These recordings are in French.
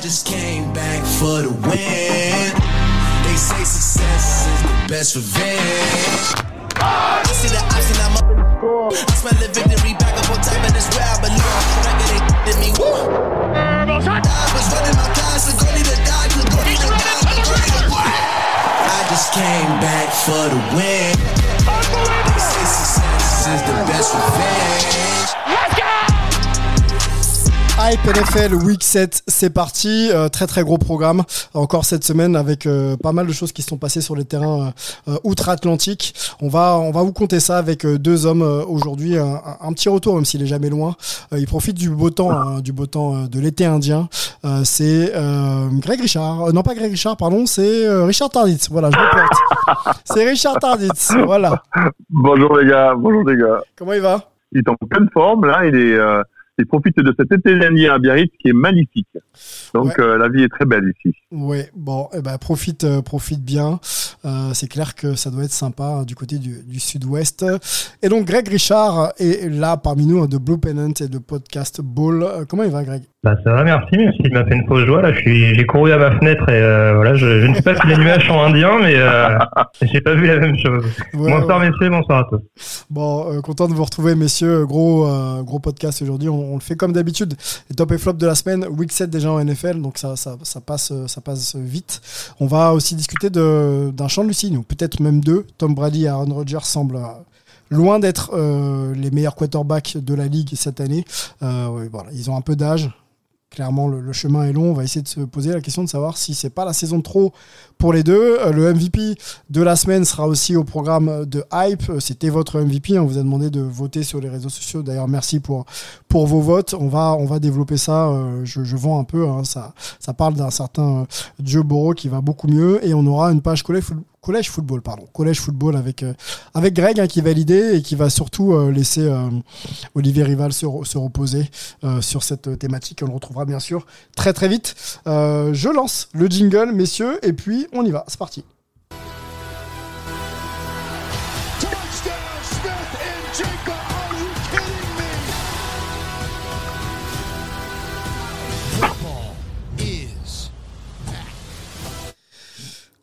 just came back for the win. They say success is the best revenge. I see the option, I'm up in the score. I smell the victory back up on top, and it's where I. Back it ain't did me. Woo. I was running my class, so go need to die, so go need to die, so go need to die. I just came back for the win. They say success is the best revenge. Hype NFL Week 7, c'est parti. Euh, très très gros programme encore cette semaine avec euh, pas mal de choses qui sont passées sur les terrains euh, outre-Atlantique. On va on va vous compter ça avec euh, deux hommes euh, aujourd'hui. Un, un petit retour même s'il est jamais loin. Euh, il profite du beau temps, hein, du beau temps euh, de l'été indien. Euh, c'est euh, Greg Richard. Euh, non pas Greg Richard, pardon. C'est euh, Richard Tarditz. Voilà, je me plante. c'est Richard Tarditz. Voilà. Bonjour les gars, bonjour les gars. Comment il va? Il est en pleine forme là, il est, euh, il profite de cet été indien à Biarritz qui est magnifique. Donc Ouais. euh, la vie est très belle ici. Ouais, bon, eh ben, profite, euh, profite bien. Euh, c'est clair que ça doit être sympa hein, du côté du, du sud-ouest. Et donc, Greg Richard est là parmi nous hein, de Blue Pennant et de Podcast Ball. Euh, comment il va, Greg? Bah ça va, merci, même s'il m'a fait une fausse joie. Là, je suis, j'ai couru à ma fenêtre et euh, voilà, je, je ne sais pas si les nuages sont indiens, mais euh, j'ai pas vu la même chose. Ouais, bonsoir ouais. messieurs, bonsoir à tous. Bon, euh, content de vous retrouver, messieurs. Gros, gros podcast aujourd'hui. On, on le fait comme d'habitude. Les top et flop de la semaine. Week 7 déjà en NFL, donc ça, ça, ça passe, ça passe vite. On va aussi discuter de, d'un champ de Lucie, ou peut-être même deux. Tom Brady et Aaron Rodgers semblent euh, loin d'être euh, les meilleurs quarterbacks de la ligue cette année. Euh, ils ont un peu d'âge. Clairement, le, le chemin est long. On va essayer de se poser la question de savoir si c'est pas la saison de trop pour les deux. Euh, le MVP de la semaine sera aussi au programme de Hype. Euh, C'était votre MVP. On vous a demandé de voter sur les réseaux sociaux. D'ailleurs, merci pour, pour vos votes. On va, on va développer ça. Euh, Je, je vends un peu. hein. Ça, ça parle d'un certain Joe Burrow qui va beaucoup mieux. Et on aura une page collège, foot- collège football, pardon. Collège football avec, euh, avec Greg hein, qui va l'idée et qui va surtout euh, laisser euh, Olivier Rival se, se reposer sur cette thématique. On le retrouvera bien sûr très très vite. Je lance le jingle, messieurs, et puis on y va. C'est parti.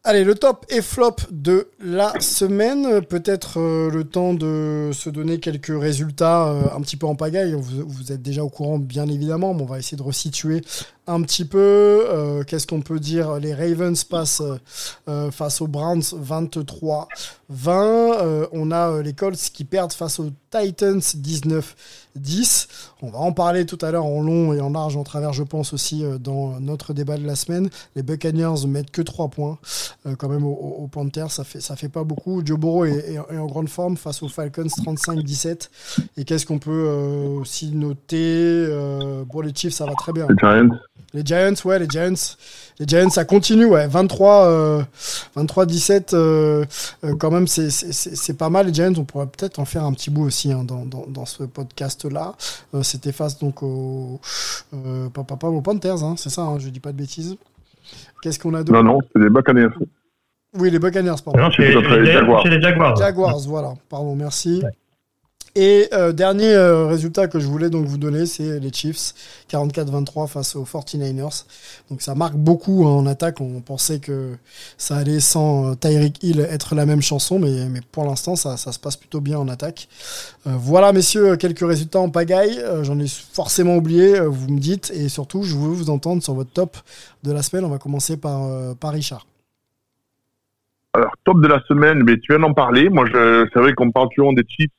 Allez, le top et flop de la semaine. Peut-être euh, le temps de se donner quelques résultats euh, un petit peu en pagaille. Vous, êtes déjà au courant, bien évidemment, mais on va essayer de resituer un petit peu. Euh, Qu'est-ce qu'on peut dire? Les Ravens passent face aux Browns 23-20. Euh, on a euh, les Colts qui perdent face aux Titans 19-10. On va en parler tout à l'heure en long et en large, en travers, je pense aussi, euh, dans notre débat de la semaine. Les Buccaneers mettent que 3 points quand même aux, aux- Panthers. Ça fait, ça fait pas beaucoup. Joe Burrow est, est- est en grande forme face aux Falcons 35-17. Et qu'est-ce qu'on peut aussi noter Bon, les Chiefs, ça va très bien. Les Giants. Les Giants, ouais, les Giants, les Giants, ça continue, ouais, 23, euh, 23-17, euh, euh, quand même, c'est- c'est c'est- c'est pas mal. Les Giants, on pourrait peut-être en faire un petit bout aussi hein, dans, dans, dans ce podcast-là. Euh, C'était face donc aux, euh, pas, pas, pas aux Panthers, hein, c'est ça, hein, je dis pas de bêtises. Qu'est-ce qu'on a d'autre Non, non, c'est des Buccaneers. Oui, les Buccaneers, pardon. Non, chez les les Jaguars. chez les Jaguars. Jaguars, voilà. Pardon, merci. Ouais. Et euh, dernier euh, résultat que je voulais donc vous donner, c'est les Chiefs 44-23 face aux 49ers. Donc ça marque beaucoup hein, en attaque. On pensait que ça allait sans euh, Tyreek Hill être la même chanson, mais, mais pour l'instant ça, ça se passe plutôt bien en attaque. Euh, voilà messieurs, quelques résultats en pagaille. J'en ai forcément oublié, vous me dites. Et surtout, je veux vous entendre sur votre top de la semaine. On va commencer par, par Richard. Alors, top de la semaine, mais tu viens d'en parler. Moi, c'est vrai qu'on parle toujours des Chiefs,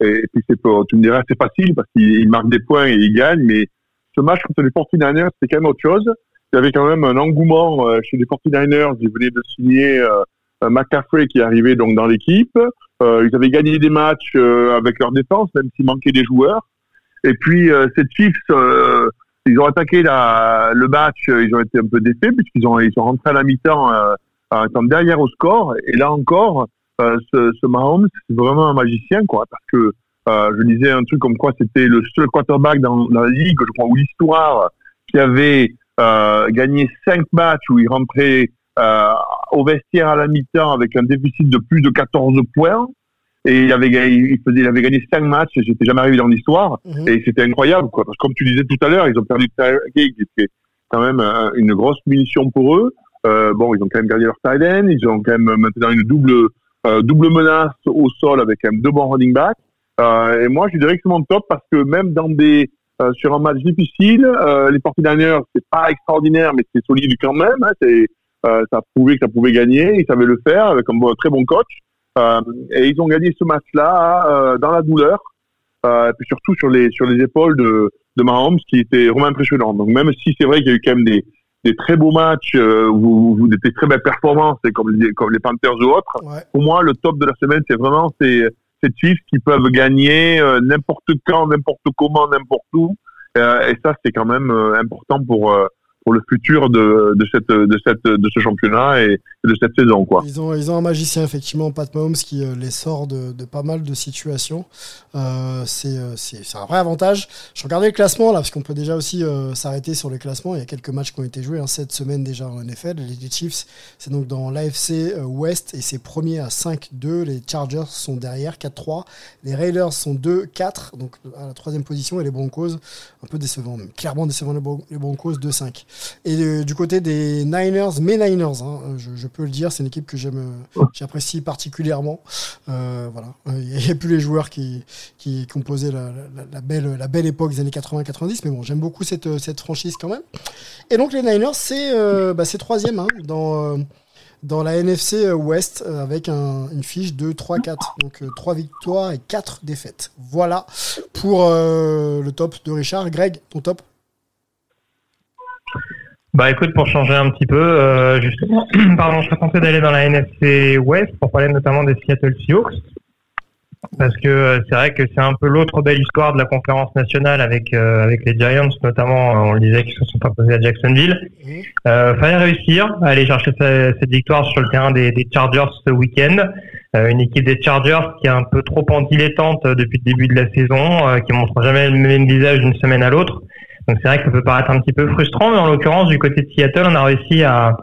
et, puis c'est tu me diras, c'est facile parce qu'ils ils marquent des points et ils gagnent, mais ce match contre les 49ers, c'est quand même autre chose. Il y avait quand même un engouement euh, chez les 49ers. Ils venaient de signer euh, McCaffrey qui arrivé donc dans l'équipe. Euh, ils avaient gagné des matchs avec leur défense, même s'il manquait des joueurs. Et puis, ces Chiefs, ils ont attaqué la, le match, ils ont été un peu défaits puisqu'ils ont, ils sont rentrés à la mi-temps en étant derrière au score. Et là encore, euh, ce, ce Mahomes, c'est vraiment un magicien, quoi, parce que euh, je disais un truc comme quoi c'était le seul quarterback dans, dans la ligue, je crois, ou l'histoire, qui avait euh, gagné cinq matchs où il rentrait au vestiaire à la mi-temps avec un déficit de plus de 14 points. Et il avait, gagné- il, faisait, il avait gagné cinq matchs, et j'étais jamais arrivé dans l'histoire. Mhm. Et c'était incroyable, quoi. Parce que comme tu disais tout à l'heure, ils ont perdu qui était, quand même un- une grosse munition pour eux. Euh, bon, ils ont quand même gagné leur tight end, ils ont quand même maintenant une double euh, double menace au sol avec quand deux bons running backs. Euh, et moi, je c'est mon top parce que même dans des euh, sur un match difficile, les 49ers, c'est pas extraordinaire, mais c'est solide quand même. Hein, c'est ça a prouvé que ça pouvait gagner, ils savaient le faire avec un très bon coach. Et ils ont gagné ce match-là dans la douleur, et puis surtout sur les sur les épaules de de Mahomes, qui était vraiment impressionnant. Donc même si c'est vrai qu'il y a eu quand même des des très beaux matchs, euh, où, où des très belles performances, comme les, comme les Panthers ou autres, Ouais. pour moi, le top de la semaine, c'est vraiment ces, ces Chiefs qui peuvent gagner euh, n'importe quand, n'importe comment, n'importe où. Euh, et ça, c'est quand même euh, important pour pour le futur de, de cette de cette de ce championnat et de cette saison, quoi. Ils ont, ils ont un magicien, effectivement, Pat Mahomes, qui euh, les sort de, pas mal de situations. Euh, c'est euh, c'est- un vrai avantage. Je regardais le classement, là, parce qu'on peut déjà aussi euh, s'arrêter sur le classement. Il y a quelques matchs qui ont été joués hein, cette semaine déjà en NFL. Les Chiefs, c'est donc dans l'AFC West, et c'est premier à 5-2. Les Chargers sont derrière, 4-3. Les Raiders sont 2-4, donc à la troisième position, et les Broncos, un peu décevant, clairement décevant les Bron- les Broncos, 2-5. Et du côté des Niners, mes Niners, hein, je, je peux le dire, c'est une équipe que j'aime, euh, j'apprécie particulièrement. Euh, voilà, il n'y a plus les joueurs qui, qui composaient la, la- la belle, la belle époque des années 80-90, mais bon, j'aime beaucoup cette, euh, cette franchise quand même. Et donc les Niners, c'est euh, bah, c'est troisième hein, dans, dans la NFC West euh, avec un- une fiche de 3-4. Donc 3 victoires et 4 défaites. Voilà pour euh, le top de Richard. Greg, ton top? Bah écoute, pour changer un petit peu, euh, justement, pardon, je serais tenté d'aller dans la NFC West pour parler notamment des Seattle Seahawks. Parce que euh, c'est vrai que c'est un peu l'autre belle histoire de la conférence nationale avec euh, avec les Giants, notamment, on le disait, qui se sont imposés à Jacksonville. Euh, fallait réussir à aller chercher ce- cette victoire sur le terrain des, des Chargers ce week-end. Euh, une équipe des Chargers qui est un peu trop en dilettante euh, depuis le début de la saison, euh, qui montre jamais le même visage d'une semaine à l'autre. Donc c'est vrai que ça peut paraître un petit peu frustrant, mais en l'occurrence du côté de Seattle, on a réussi à,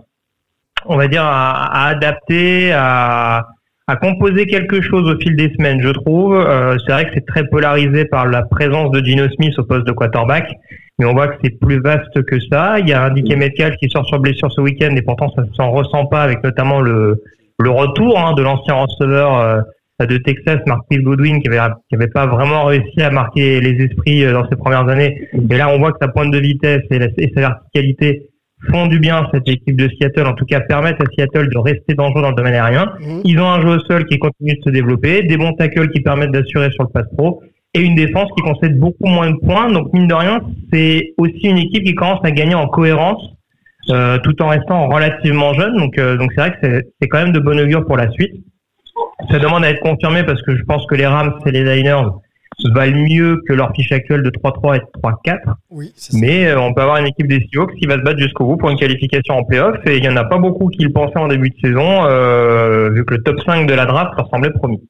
on va dire, à, à adapter, à, à composer quelque chose au fil des semaines, je trouve. Euh, c'est vrai que c'est très polarisé par la présence de Gino Smith au poste de quarterback, mais on voit que c'est plus vaste que ça. Il y a un Dick Metcalf qui sort sur blessure ce week-end, et pourtant ça ne s'en ressent pas avec notamment le, le retour hein, de l'ancien receveur euh, de Texas, Marquis Goodwin, qui avait, qui avait pas vraiment réussi à marquer les esprits euh, dans ses premières années. Et là, on voit que sa pointe de vitesse et, la- et sa verticalité font du bien à cette équipe de Seattle, en tout cas permettent à Seattle de rester dangereux dans le domaine aérien. Mhm. Ils ont un jeu au sol qui continue de se développer, des bons tackles qui permettent d'assurer sur le pass pro et une défense qui concède beaucoup moins de points. Donc mine de rien, c'est aussi une équipe qui commence à gagner en cohérence euh, tout en restant relativement jeune. Donc euh, donc c'est vrai que c'est- c'est quand même de bon augure pour la suite. Ça demande à être confirmé parce que je pense que les Rams et les Niners valent mieux que leur fiche actuelle de 3-3 et de 3-4. Oui, ça. Mais euh, on peut avoir une équipe des Seahawks qui va se battre jusqu'au bout pour une qualification en playoff. Et il y en a pas beaucoup qui le pensaient en début de saison, euh, vu que le top 5 de la draft leur semblait promis.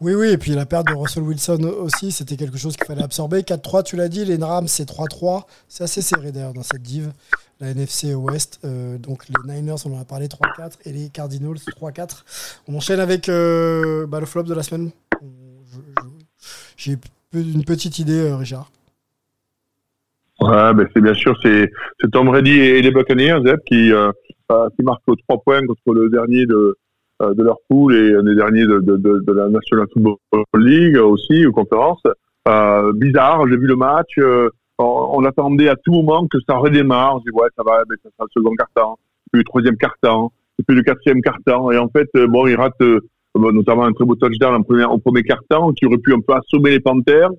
Oui, oui, et puis la perte de Russell Wilson aussi, c'était quelque chose qu'il fallait absorber. 4-3, tu l'as dit, les Rams, c'est 3-3. C'est assez serré d'ailleurs dans cette div. La NFC West, euh, donc les Niners, on en a parlé 3-4, et les Cardinals 3-4. On enchaîne avec euh, bah, le flop de la semaine. J'ai une petite idée, euh, Richard. Ouais, ben c'est bien sûr c'est Tom Brady et les Buccaneers Zeb, qui qui marquent trois points contre le dernier de de leur poule et des derniers de, de, de, la National Football League aussi ou conférence. Euh, bizarre, j'ai vu le match. On, on attendait à tout moment que ça redémarre. Je dis ouais ça va, mais ça sera le second quart-temps, puis le troisième et puis le quatrième quart-temps. Et en fait euh, bon ils ratent euh, bon, notamment un très beau touchdown en premier, au premier quart-temps qui aurait pu un peu assommer les Panthers.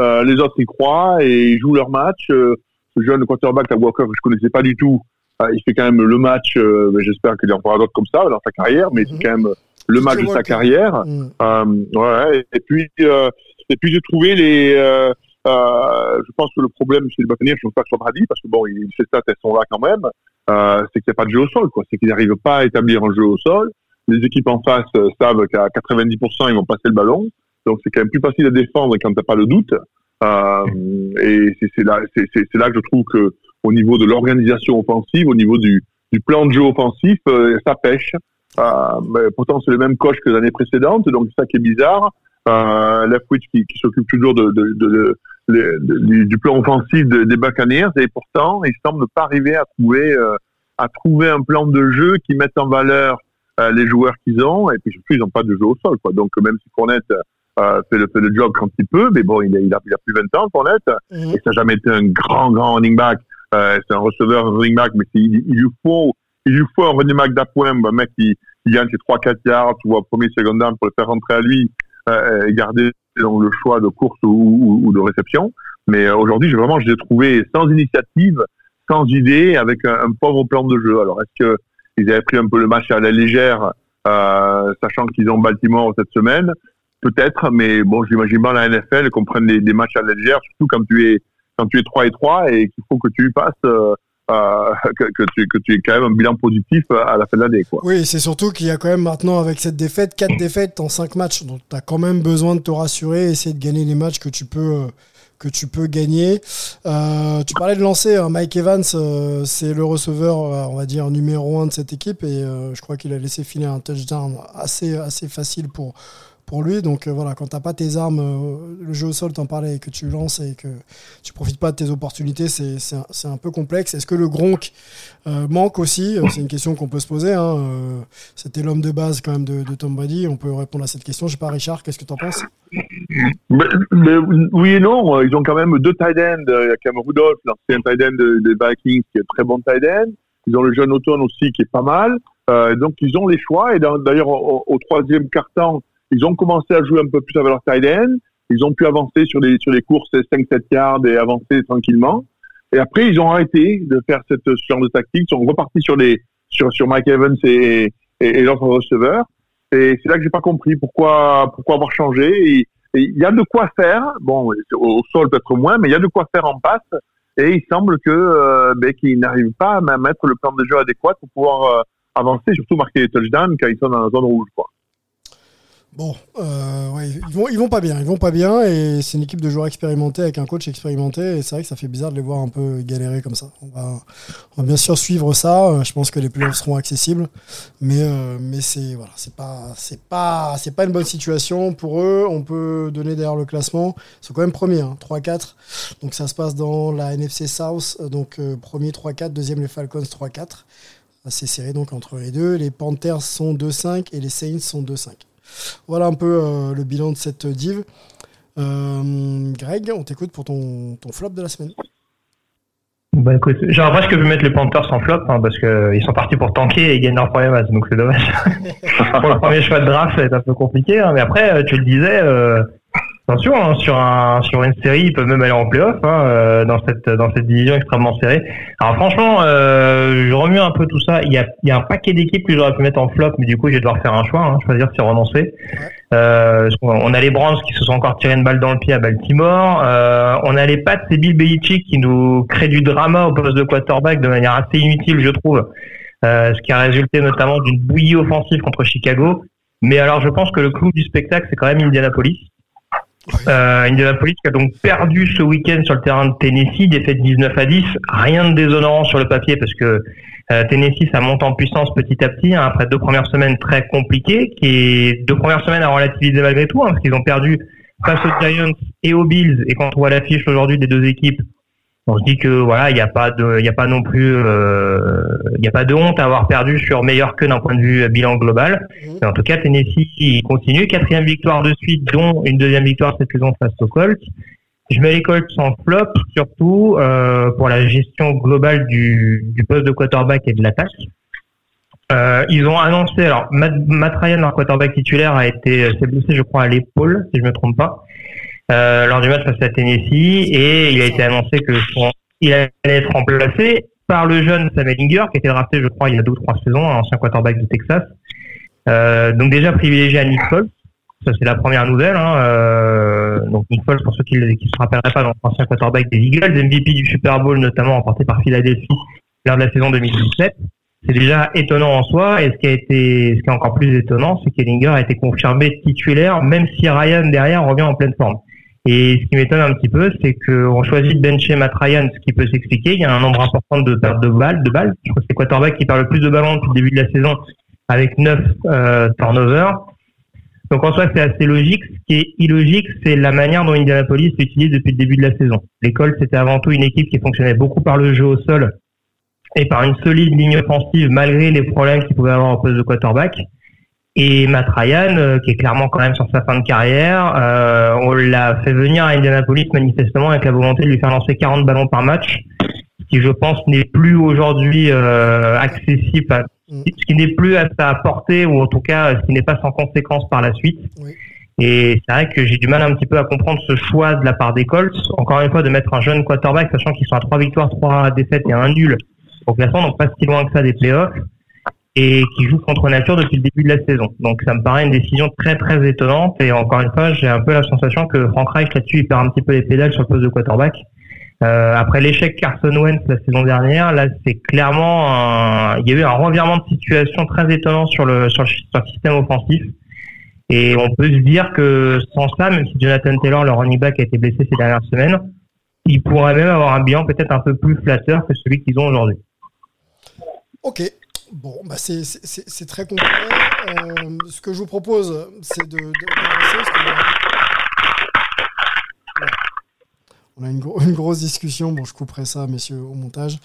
Euh, les autres y croient et ils jouent leur match. Euh, ce jeune quarterback, la Walker, que je connaissais pas du tout, euh, il fait quand même le match. euh, J'espère qu'il en fera d'autres comme ça dans sa carrière, mais c'est Mhm. quand même le match de sa carrière. Euh, ouais, et puis euh, et puis j'ai trouvé les. Euh, je pense que le problème chez les Buccaneers, je ne pas soit Brady, parce que bon, il- stats elles sont là quand même. Euh, c'est qu'il n'y a pas de jeu au sol, quoi. C'est qu'ils n'arrivent pas à établir un jeu au sol. Les équipes en face euh, savent qu'à 90% ils vont passer le ballon, donc c'est quand même plus facile à défendre quand t'as pas le doute. Et c'est là, que je trouve que au niveau de l'organisation offensive, au niveau du, plan de jeu offensif, ça pêche. Mais pourtant, c'est le même coach que l'année précédente, donc c'est ça qui est bizarre. Euh, qui, s'occupe toujours de, le- du, du plan offensif de- des Buccaneers. Et pourtant ils semblent ne pas arriver à trouver euh, à trouver un plan de jeu qui mette en valeur euh, les joueurs qu'ils ont. Et puis surtout ils n'ont pas de jeu au sol quoi. Donc même si Fournette euh, fait, le, fait le job quand il peut mais bon il a, il a, il a plus 20 ans Fournette. Mhm. et ça n'a jamais été un grand grand running back. Euh, c'est un receveur un running back mais il, il lui faut il lui faut un running back d'appoint. Un mec qui, qui gagne ses 3-4 yards ou au premier second down pour le faire rentrer à lui euh, et garder donc le choix de course ou, de réception. Mais euh, aujourd'hui, j'ai vraiment, je l'ai trouvé sans initiative, sans idée, avec un, pauvre plan de jeu. Alors, est-ce que ils avaient pris un peu le match à la légère, euh, sachant qu'ils ont Baltimore cette semaine? Peut-être, mais bon, j'imagine pas la NFL qu'on prenne des, des matchs à la légère, surtout quand tu es quand tu es 3 et 3 et qu'il faut que tu passes euh, euh, que, tu, que aies quand même un bilan positif à la fin de l'année. Oui, c'est surtout qu'il y a quand même maintenant, avec cette défaite, 4 défaites en 5 matchs. Donc, tu as quand même besoin de te rassurer, essayer de gagner les matchs que tu peux, euh, que tu peux gagner. Euh, tu parlais de lancer, hein, Mike Evans, euh, c'est le receveur, euh, on va dire, numéro 1 de cette équipe. Et euh, je crois qu'il a laissé filer un touchdown assez, assez facile pour, pour lui. Donc euh, voilà, quand t'as pas tes armes, euh, le jeu au sol, t'en parlais, et que tu lances et que tu profites pas de tes opportunités, c'est un, un peu complexe. Est-ce que le Gronk euh, manque aussi? Euh, C'est une question qu'on peut se poser. hein. C'était l'homme de base quand même de, Tom Brady. On peut répondre à cette question. Je sais pas, Richard, qu'est-ce que t'en penses? Mais, oui et non, ils ont quand même deux tight ends. Il y a quand même Rudolph, l'ancien tight end de- des Vikings, qui est très bon tight end. Ils ont le jeune Automne aussi, qui est pas mal. Donc, ils ont les choix. Et d'ailleurs, au, au troisième quart-temps, ils ont commencé à jouer un peu plus avec leur tight end. Ils ont pu avancer sur les, sur les courses 5-7 yards et avancer tranquillement. Et après, ils ont arrêté de faire cette, ce genre de tactique. Ils sont repartis sur, les, sur, sur Mike Evans et, et, et l'autre receveur. Et c'est là que j'ai pas compris pourquoi, pourquoi avoir changé. Il y a de quoi faire. Bon, au, au sol peut-être moins, mais il y a de quoi faire en passe. Et il semble que euh, ben, qu'ils n'arrivent pas à mettre le plan de jeu adéquat pour pouvoir euh, avancer, surtout marquer les touchdowns quand ils sont dans la zone rouge. Quoi. Bon, euh, ouais, ils vont, vont pas bien, ils vont pas bien, et c'est une équipe de joueurs expérimentés avec un coach expérimenté, et c'est vrai que ça fait bizarre de les voir un peu galérer comme ça. On va, bien sûr suivre ça. euh, Je pense que les playoffs seront accessibles, mais euh, mais c'est pas une bonne situation pour eux. On peut donner d'ailleurs le classement. Ils sont quand même premiers, hein, 3-4. Donc ça se passe dans la NFC South, euh, donc euh, premier 3-4, deuxième les Falcons 3-4. Assez serré donc entre les deux. Les Panthers sont 2-5 et les Saints sont 2-5. Voilà un peu euh, le bilan de cette div. Euh, Greg, on t'écoute pour ton, flop de la semaine. Bah écoute, genre presque je peux mettre les Panthers en flop hein, parce que ils sont partis pour tanker et ils gagnent leur premier match, donc c'est dommage. pour le premier choix de draft, ça va être un peu compliqué, hein, mais après, euh, tu le disais, attention, hein, sur un sur une série, ils peuvent même aller en playoff hein, euh, dans cette dans cette division extrêmement serrée. Alors franchement, euh, je remue un peu tout ça. Il y a il y a un paquet d'équipes que j'aurais pu mettre en flop, mais du coup, je vais devoir faire un choix, hein, choisir si renoncer. Euh, on a les Browns qui se sont encore tiré une balle dans le pied à Baltimore. Euh, on a les Pats et Bill Belichick qui nous créent du drama au poste de quarterback de manière assez inutile, je trouve. Euh, ce qui a résulté notamment d'une bouillie offensive contre Chicago. Mais alors, je pense que le clou du spectacle, c'est quand même Indianapolis. Euh, Indianapolis qui a donc perdu ce week-end sur le terrain de Tennessee, défaite 19 à 10. Rien de déshonorant sur le papier parce que euh, Tennessee, ça monte en puissance petit à petit hein, après deux premières semaines très compliquées, qui est deux premières semaines à relativiser malgré tout, hein, parce qu'ils ont perdu face aux Giants et aux Bills. Et quand on voit l'affiche aujourd'hui des deux équipes, on se dit que voilà, il n'y a pas de, il a pas non plus, euh, il n'y a pas de honte à avoir perdu sur meilleur que d'un point de vue bilan global. Mais en tout cas, Tennessee il continue, quatrième victoire de suite, dont une deuxième victoire cette saison face aux Colts. Je mets les Colts en flop, surtout euh, pour la gestion globale du, du poste de quarterback et de l'attaque. Euh, ils ont annoncé, alors Matt, Matt Ryan, leur quarterback titulaire, a été s'est blessé, je crois, à l'épaule, si je me trompe pas, euh, lors du match face à Tennessee, et il a été annoncé que son- il allait être remplacé par le jeune Sam Ellinger, qui a été drafté, je crois, il y a deux ou trois saisons, un ancien quarterback de Texas. Euh, donc déjà privilégié à Nick Foles, ça c'est la première nouvelle. Hein. Euh, donc Nick Foles, pour ceux qui ne se rappelleraient pas, donc ancien quarterback des Eagles, MVP du Super Bowl notamment remporté par Philadelphie lors de la saison 2017. C'est déjà étonnant en soi, et ce qui a été, ce qui est encore plus étonnant, c'est qu'Ellinger a été confirmé titulaire, même si Ryan derrière revient en pleine forme. Et ce qui m'étonne un petit peu, c'est qu'on choisit de bencher Matt Ryan, ce qui peut s'expliquer. Il y a un nombre important de pertes de balles, de balles. Je crois que c'est quarterback qui perd le plus de ballons depuis le début de la saison, avec 9 euh, turnovers. Donc en soi, c'est assez logique. Ce qui est illogique, c'est la manière dont Indianapolis l'utilise depuis le début de la saison. L'école, c'était avant tout une équipe qui fonctionnait beaucoup par le jeu au sol et par une solide ligne offensive malgré les problèmes qu'il pouvait avoir en poste de quarterback. Et Matt Ryan, euh, qui est clairement quand même sur sa fin de carrière, euh, on l'a fait venir à Indianapolis manifestement avec la volonté de lui faire lancer 40 ballons par match, ce qui je pense n'est plus aujourd'hui euh, accessible, à- Mm. ce qui n'est plus à sa portée ou en tout cas ce qui n'est pas sans conséquence par la suite. Oui. Et c'est vrai que j'ai du mal un petit peu à comprendre ce choix de la part des Colts, encore une fois de mettre un jeune quarterback, sachant qu'ils sont à trois victoires, trois défaites et un nul au classement, donc pas si loin que ça des playoffs et qui joue contre nature depuis le début de la saison. Donc ça me paraît une décision très très étonnante et encore une fois j'ai un peu la sensation que Frank Reich là-dessus il perd un petit peu les pédales sur le poste de quarterback. Euh, après l'échec Carson Wentz la saison dernière, là c'est clairement un... il y a eu un revirement de situation très étonnant sur le sur sur le système offensif. Et on peut se dire que sans ça, même si Jonathan Taylor, le running back, a été blessé ces dernières semaines, il pourrait même avoir un bilan peut-être un peu plus flatteur que celui qu'ils ont aujourd'hui. Ok. Bon, bah c'est- très concret. Euh, ce que je vous propose, c'est de, Voilà. On a une, gro- une grosse discussion. Bon, je couperai ça, messieurs, au montage.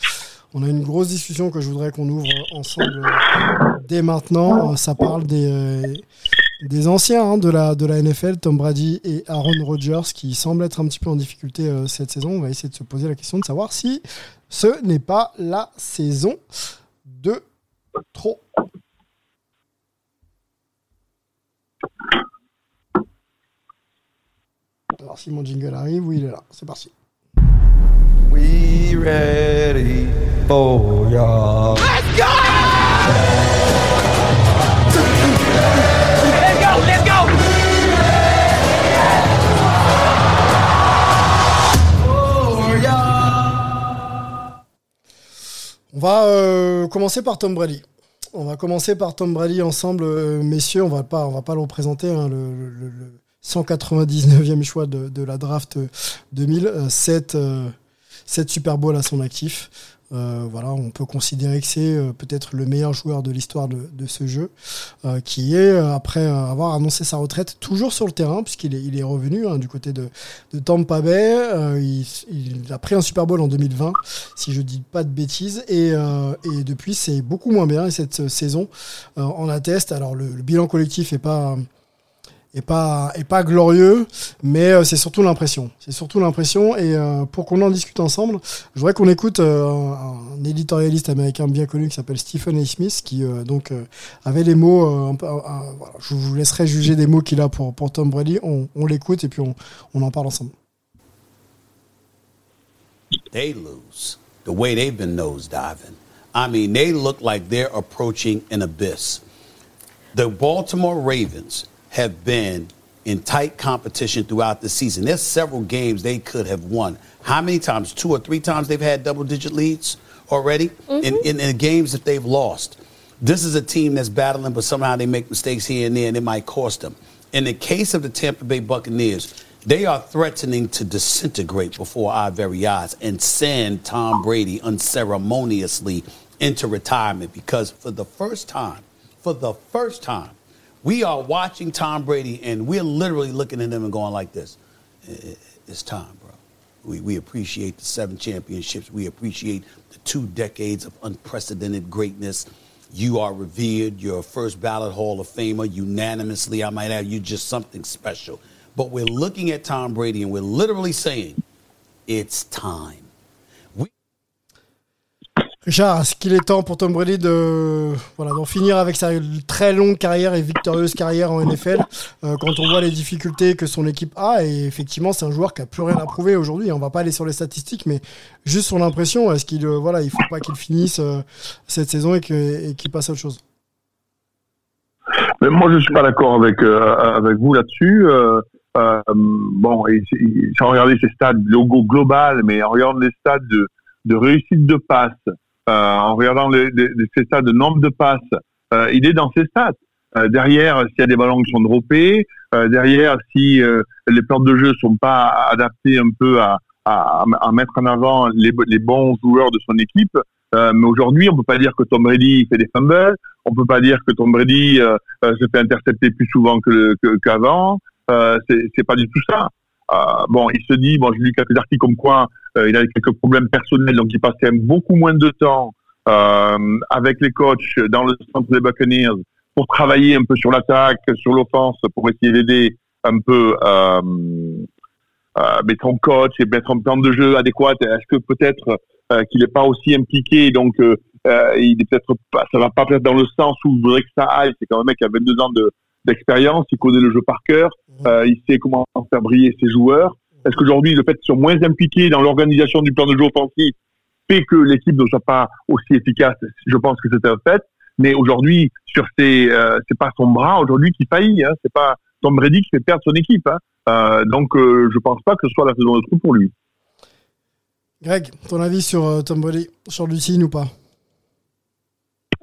On a une grosse discussion que je voudrais qu'on ouvre ensemble euh, dès maintenant. Euh, Ça parle des, euh, anciens hein, de, la, NFL, Tom Brady et Aaron Rodgers, qui semblent être un petit peu en difficulté euh, cette saison. On va essayer de se poser la question de savoir si ce n'est pas la saison trop. Alors si mon jingle arrive, oui il est là, c'est parti. We ready for ya. On va euh, commencer par Tom Brady. On va commencer par Tom Brady ensemble, euh, messieurs. On va pas, on va pas le représenter. hein, le, le- le 199e choix de, la draft euh, 2000, euh, 7, euh, 7 Super Bowl à son actif. Euh, voilà, on peut considérer que c'est euh, peut-être le meilleur joueur de l'histoire de, de ce jeu, euh, qui est après avoir annoncé sa retraite toujours sur le terrain puisqu'il est, il est revenu hein, du côté de, de Tampa Bay. Il, a pris un Super Bowl en 2020 si je dis pas de bêtises. Et, et depuis, c'est beaucoup moins bien. Et cette saison en atteste. Alors, le, le bilan collectif est pas est pas est pas glorieux, mais euh, c'est surtout l'impression. C'est surtout l'impression. Et euh, pour qu'on en discute ensemble, je voudrais qu'on écoute euh, un, éditorialiste américain bien connu qui s'appelle Stephen A. Smith, qui euh, donc euh, avait les mots. euh, un peu- voilà, je vous laisserai juger des mots qu'il a pour pour Tom Brady. On, on l'écoute et puis on, on en parle ensemble. they lose the way they've been nosediving. I mean, they look like they're approaching an abyss. The Baltimore Ravens have been in tight competition throughout the season. There's several games they could have won. How many times? Two or three times they've had double digit leads already in, mm-hmm. in, in games that they've lost. This is a team that's battling, but somehow they make mistakes here and there, and it might cost them. In the case of the Tampa Bay Buccaneers, they are threatening to disintegrate before our very eyes and send Tom Brady unceremoniously into retirement because for the first time, for the first time, we are watching Tom Brady and we're literally looking at him and going like this. It's time, bro. We, we appreciate the seven championships. We appreciate the two decades of unprecedented greatness. You are revered. You're a first ballot Hall of Famer unanimously. I might add, you're just something special. But we're looking at Tom Brady and we're literally saying, it's time. Richard, est-ce qu'il est temps pour Tom Brady de d'en finir avec sa très longue carrière et victorieuse carrière en NFL euh, quand on voit les difficultés que son équipe a et effectivement c'est un joueur qui a plus rien à prouver aujourd'hui. On va pas aller sur les statistiques, mais juste son impression. Est-ce qu'il euh, voilà il faut pas qu'il finisse euh, cette saison et qu'il passe à autre chose? Mais moi, je suis pas d'accord avec vous là-dessus. Bon, et, sans regarder ces stades logo global, mais en regardant les stades de, réussite de passe, en regardant les- ces stades de nombre de passes, euh, il est dans ces stats. Euh, derrière, s'il y a des ballons qui sont droppés, euh, derrière, si euh, les plans de jeu sont pas adaptés un peu à, mettre en avant les, bons joueurs de son équipe. Euh, mais aujourd'hui, on peut pas dire que Tom Brady fait des fumbles. on peut pas dire que Tom Brady euh, euh, se fait intercepter plus souvent qu'avant. Euh, c'est c'est pas du tout ça. Euh, bon, il se dit, bon, j'ai lu quelques articles comme quoi euh, il avait quelques problèmes personnels, donc il passe quand même beaucoup moins de temps euh, avec les coachs dans le centre des Buccaneers pour travailler un peu sur l'attaque, sur l'offense, pour essayer d'aider un peu mais son coach et mettre un plan de jeu adéquat. Est-ce que peut-être qu'il n'est pas aussi impliqué, donc il est peut-être ça va pas peut-être dans le sens où je voudrais que ça aille. C'est quand même un mec qui a 22 ans de d'expérience, il connaît le jeu par cœur, euh, il sait comment faire briller ses joueurs. Est-ce qu'aujourd'hui le fait qu'ils soient moins impliqués dans l'organisation du plan de jeu offensif fait que l'équipe ne soit pas aussi efficace? Je pense que c'est un fait. Mais aujourd'hui, sur ses, euh, c'est pas son bras aujourd'hui qui faillit. Hein, c'est pas Tom Brady qui fait perdre son équipe. Hein. Euh, donc, euh, je pense pas que ce soit la saison de trou pour lui. Greg, ton avis sur Tom Brady, sur Lucine ou pas?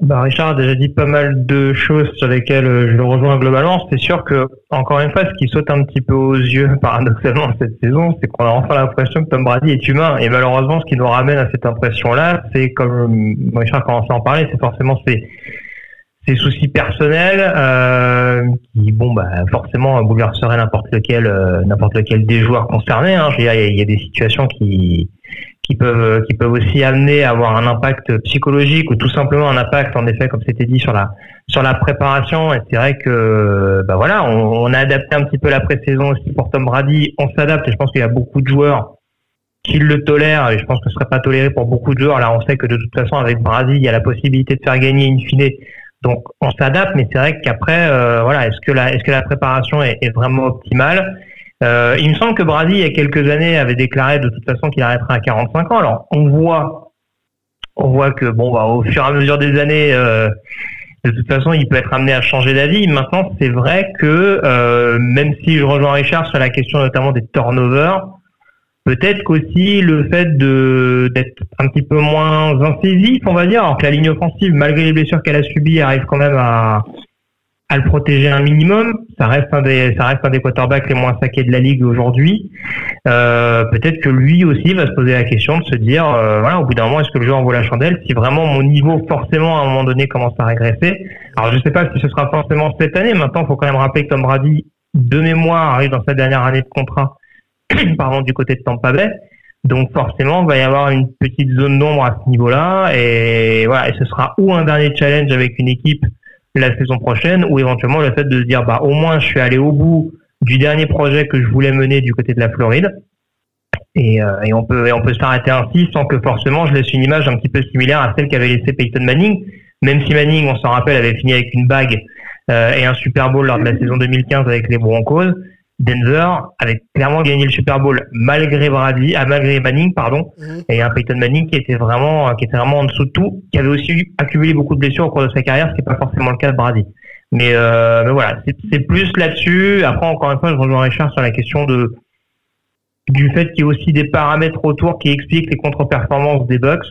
Bah, Richard a déjà dit pas mal de choses sur lesquelles euh, je le rejoins globalement. C'est sûr que, encore une fois, ce qui saute un petit peu aux yeux, paradoxalement, cette saison, c'est qu'on a enfin l'impression que Tom Brady est humain. Et malheureusement, ce qui nous ramène à cette impression-là, c'est comme euh, Richard commençait à en parler, c'est forcément ses, ses soucis personnels, euh, qui, bon, bah, forcément, bouleverseraient n'importe lequel, euh, n'importe lequel des joueurs concernés. Hein. Je veux dire, il y a des situations qui, qui peuvent qui peuvent aussi amener à avoir un impact psychologique ou tout simplement un impact en effet comme c'était dit sur la sur la préparation. Et c'est vrai que bah voilà on, on a adapté un petit peu la pré-saison aussi pour Tom Brady. On s'adapte et je pense qu'il y a beaucoup de joueurs qui le tolèrent et je pense que ce serait pas toléré pour beaucoup de joueurs. Là on sait que de toute façon avec Brady il y a la possibilité de faire gagner in fine. Donc on s'adapte mais c'est vrai qu'après euh, voilà est-ce que la est-ce que la préparation est vraiment optimale? Euh, il me semble que Brady, il y a quelques années, avait déclaré de toute façon qu'il arrêterait à 45 ans. Alors, on voit, on voit que bon, bah, au fur et à mesure des années, euh, de toute façon, il peut être amené à changer d'avis. Maintenant, c'est vrai que euh, même si je rejoins Richard sur la question notamment des turnovers, peut-être qu'aussi le fait de d'être un petit peu moins incisif, on va dire, alors que la ligne offensive, malgré les blessures qu'elle a subies, arrive quand même à à le protéger un minimum. Ça reste un des, ça reste un des quarterbacks les moins saqués de la ligue aujourd'hui. Euh, peut-être que lui aussi va se poser la question de se dire, euh, voilà, au bout d'un moment, est-ce que le jeu en vaut la chandelle Si vraiment mon niveau, forcément, à un moment donné, commence à régresser? Alors, je sais pas si ce sera forcément cette année. Maintenant, il faut quand même rappeler que Tom Brady, de mémoire, arrive dans sa dernière année de contrat, pardon, du côté de Tampa Bay. Donc forcément, il va y avoir une petite zone d'ombre à ce niveau-là, et voilà, et ce sera ou un dernier challenge avec une équipe la saison prochaine, ou éventuellement le fait de se dire bah au moins je suis allé au bout du dernier projet que je voulais mener du côté de la Floride. Et, euh, et on peut s'arrêter ainsi sans que forcément je laisse une image un petit peu similaire à celle qu'avait laissé Peyton Manning, même si Manning, on s'en rappelle, avait fini avec une bague euh, et un Super Bowl lors de la saison 2015 avec les Broncos. Denver avait clairement gagné le Super Bowl malgré Brady, ah, malgré Manning, pardon, Mhm. et un Peyton Manning qui était vraiment, qui était vraiment en dessous de tout, qui avait aussi accumulé beaucoup de blessures au cours de sa carrière, ce qui n'est pas forcément le cas de Brady. Mais, euh, mais voilà, c'est plus là-dessus. Après, encore une fois, je rejoins Richard sur la question de du fait qu'il y a aussi des paramètres autour qui expliquent les contre-performances des Bucks.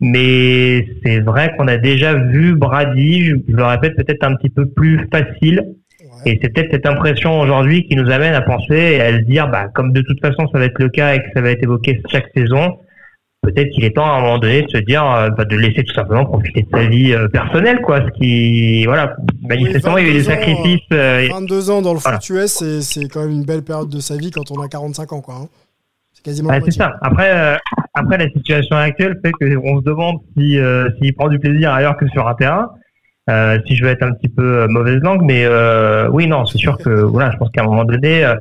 Mais c'est vrai qu'on a déjà vu Brady, je, je le répète, peut-être un petit peu plus facile. Et c'est peut-être cette impression aujourd'hui qui nous amène à penser et à se dire, bah, comme de toute façon ça va être le cas et que ça va être évoqué chaque saison, peut-être qu'il est temps à un moment donné de se dire, euh, bah, de laisser tout simplement profiter de sa vie euh, personnelle, quoi. Ce qui, voilà, manifestement, il y a eu des 22 ans, sacrifices. euh, 22 ans dans le Voilà. foot US, c'est- quand même une belle période de sa vie quand on a 45 ans, quoi. hein. C'est quasiment la c'est ça. Après, euh, après la situation actuelle fait qu'on se demande si euh, s'il prend du plaisir ailleurs que sur un terrain. Euh, si je veux être un petit peu euh, mauvaise langue, mais euh, oui, non, c'est sûr que voilà, je pense qu'à un moment donné, euh,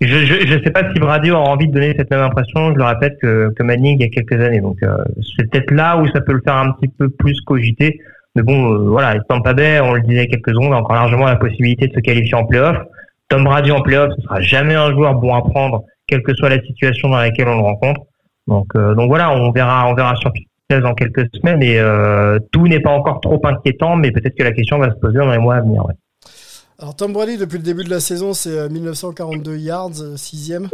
je, je sais pas si Brady aura envie de donner cette même impression. Je le répète que, que Manning il y a quelques années, donc euh, c'est peut-être là où ça peut le faire un petit peu plus cogiter. Mais bon, voilà, Tampa Bay, on le disait a quelques secondes, a encore largement la possibilité de se qualifier en playoff. Tom Brady en playoff, ce sera jamais un joueur bon à prendre, quelle que soit la situation dans laquelle on le rencontre. Donc, donc voilà, on verra, on verra sur Dans quelques semaines et euh, tout n'est pas encore trop inquiétant, mais peut-être que la question va se poser dans les mois à venir. Alors Tom Brady, depuis le début de la saison, c'est euh, 1942 yards, euh, sixième.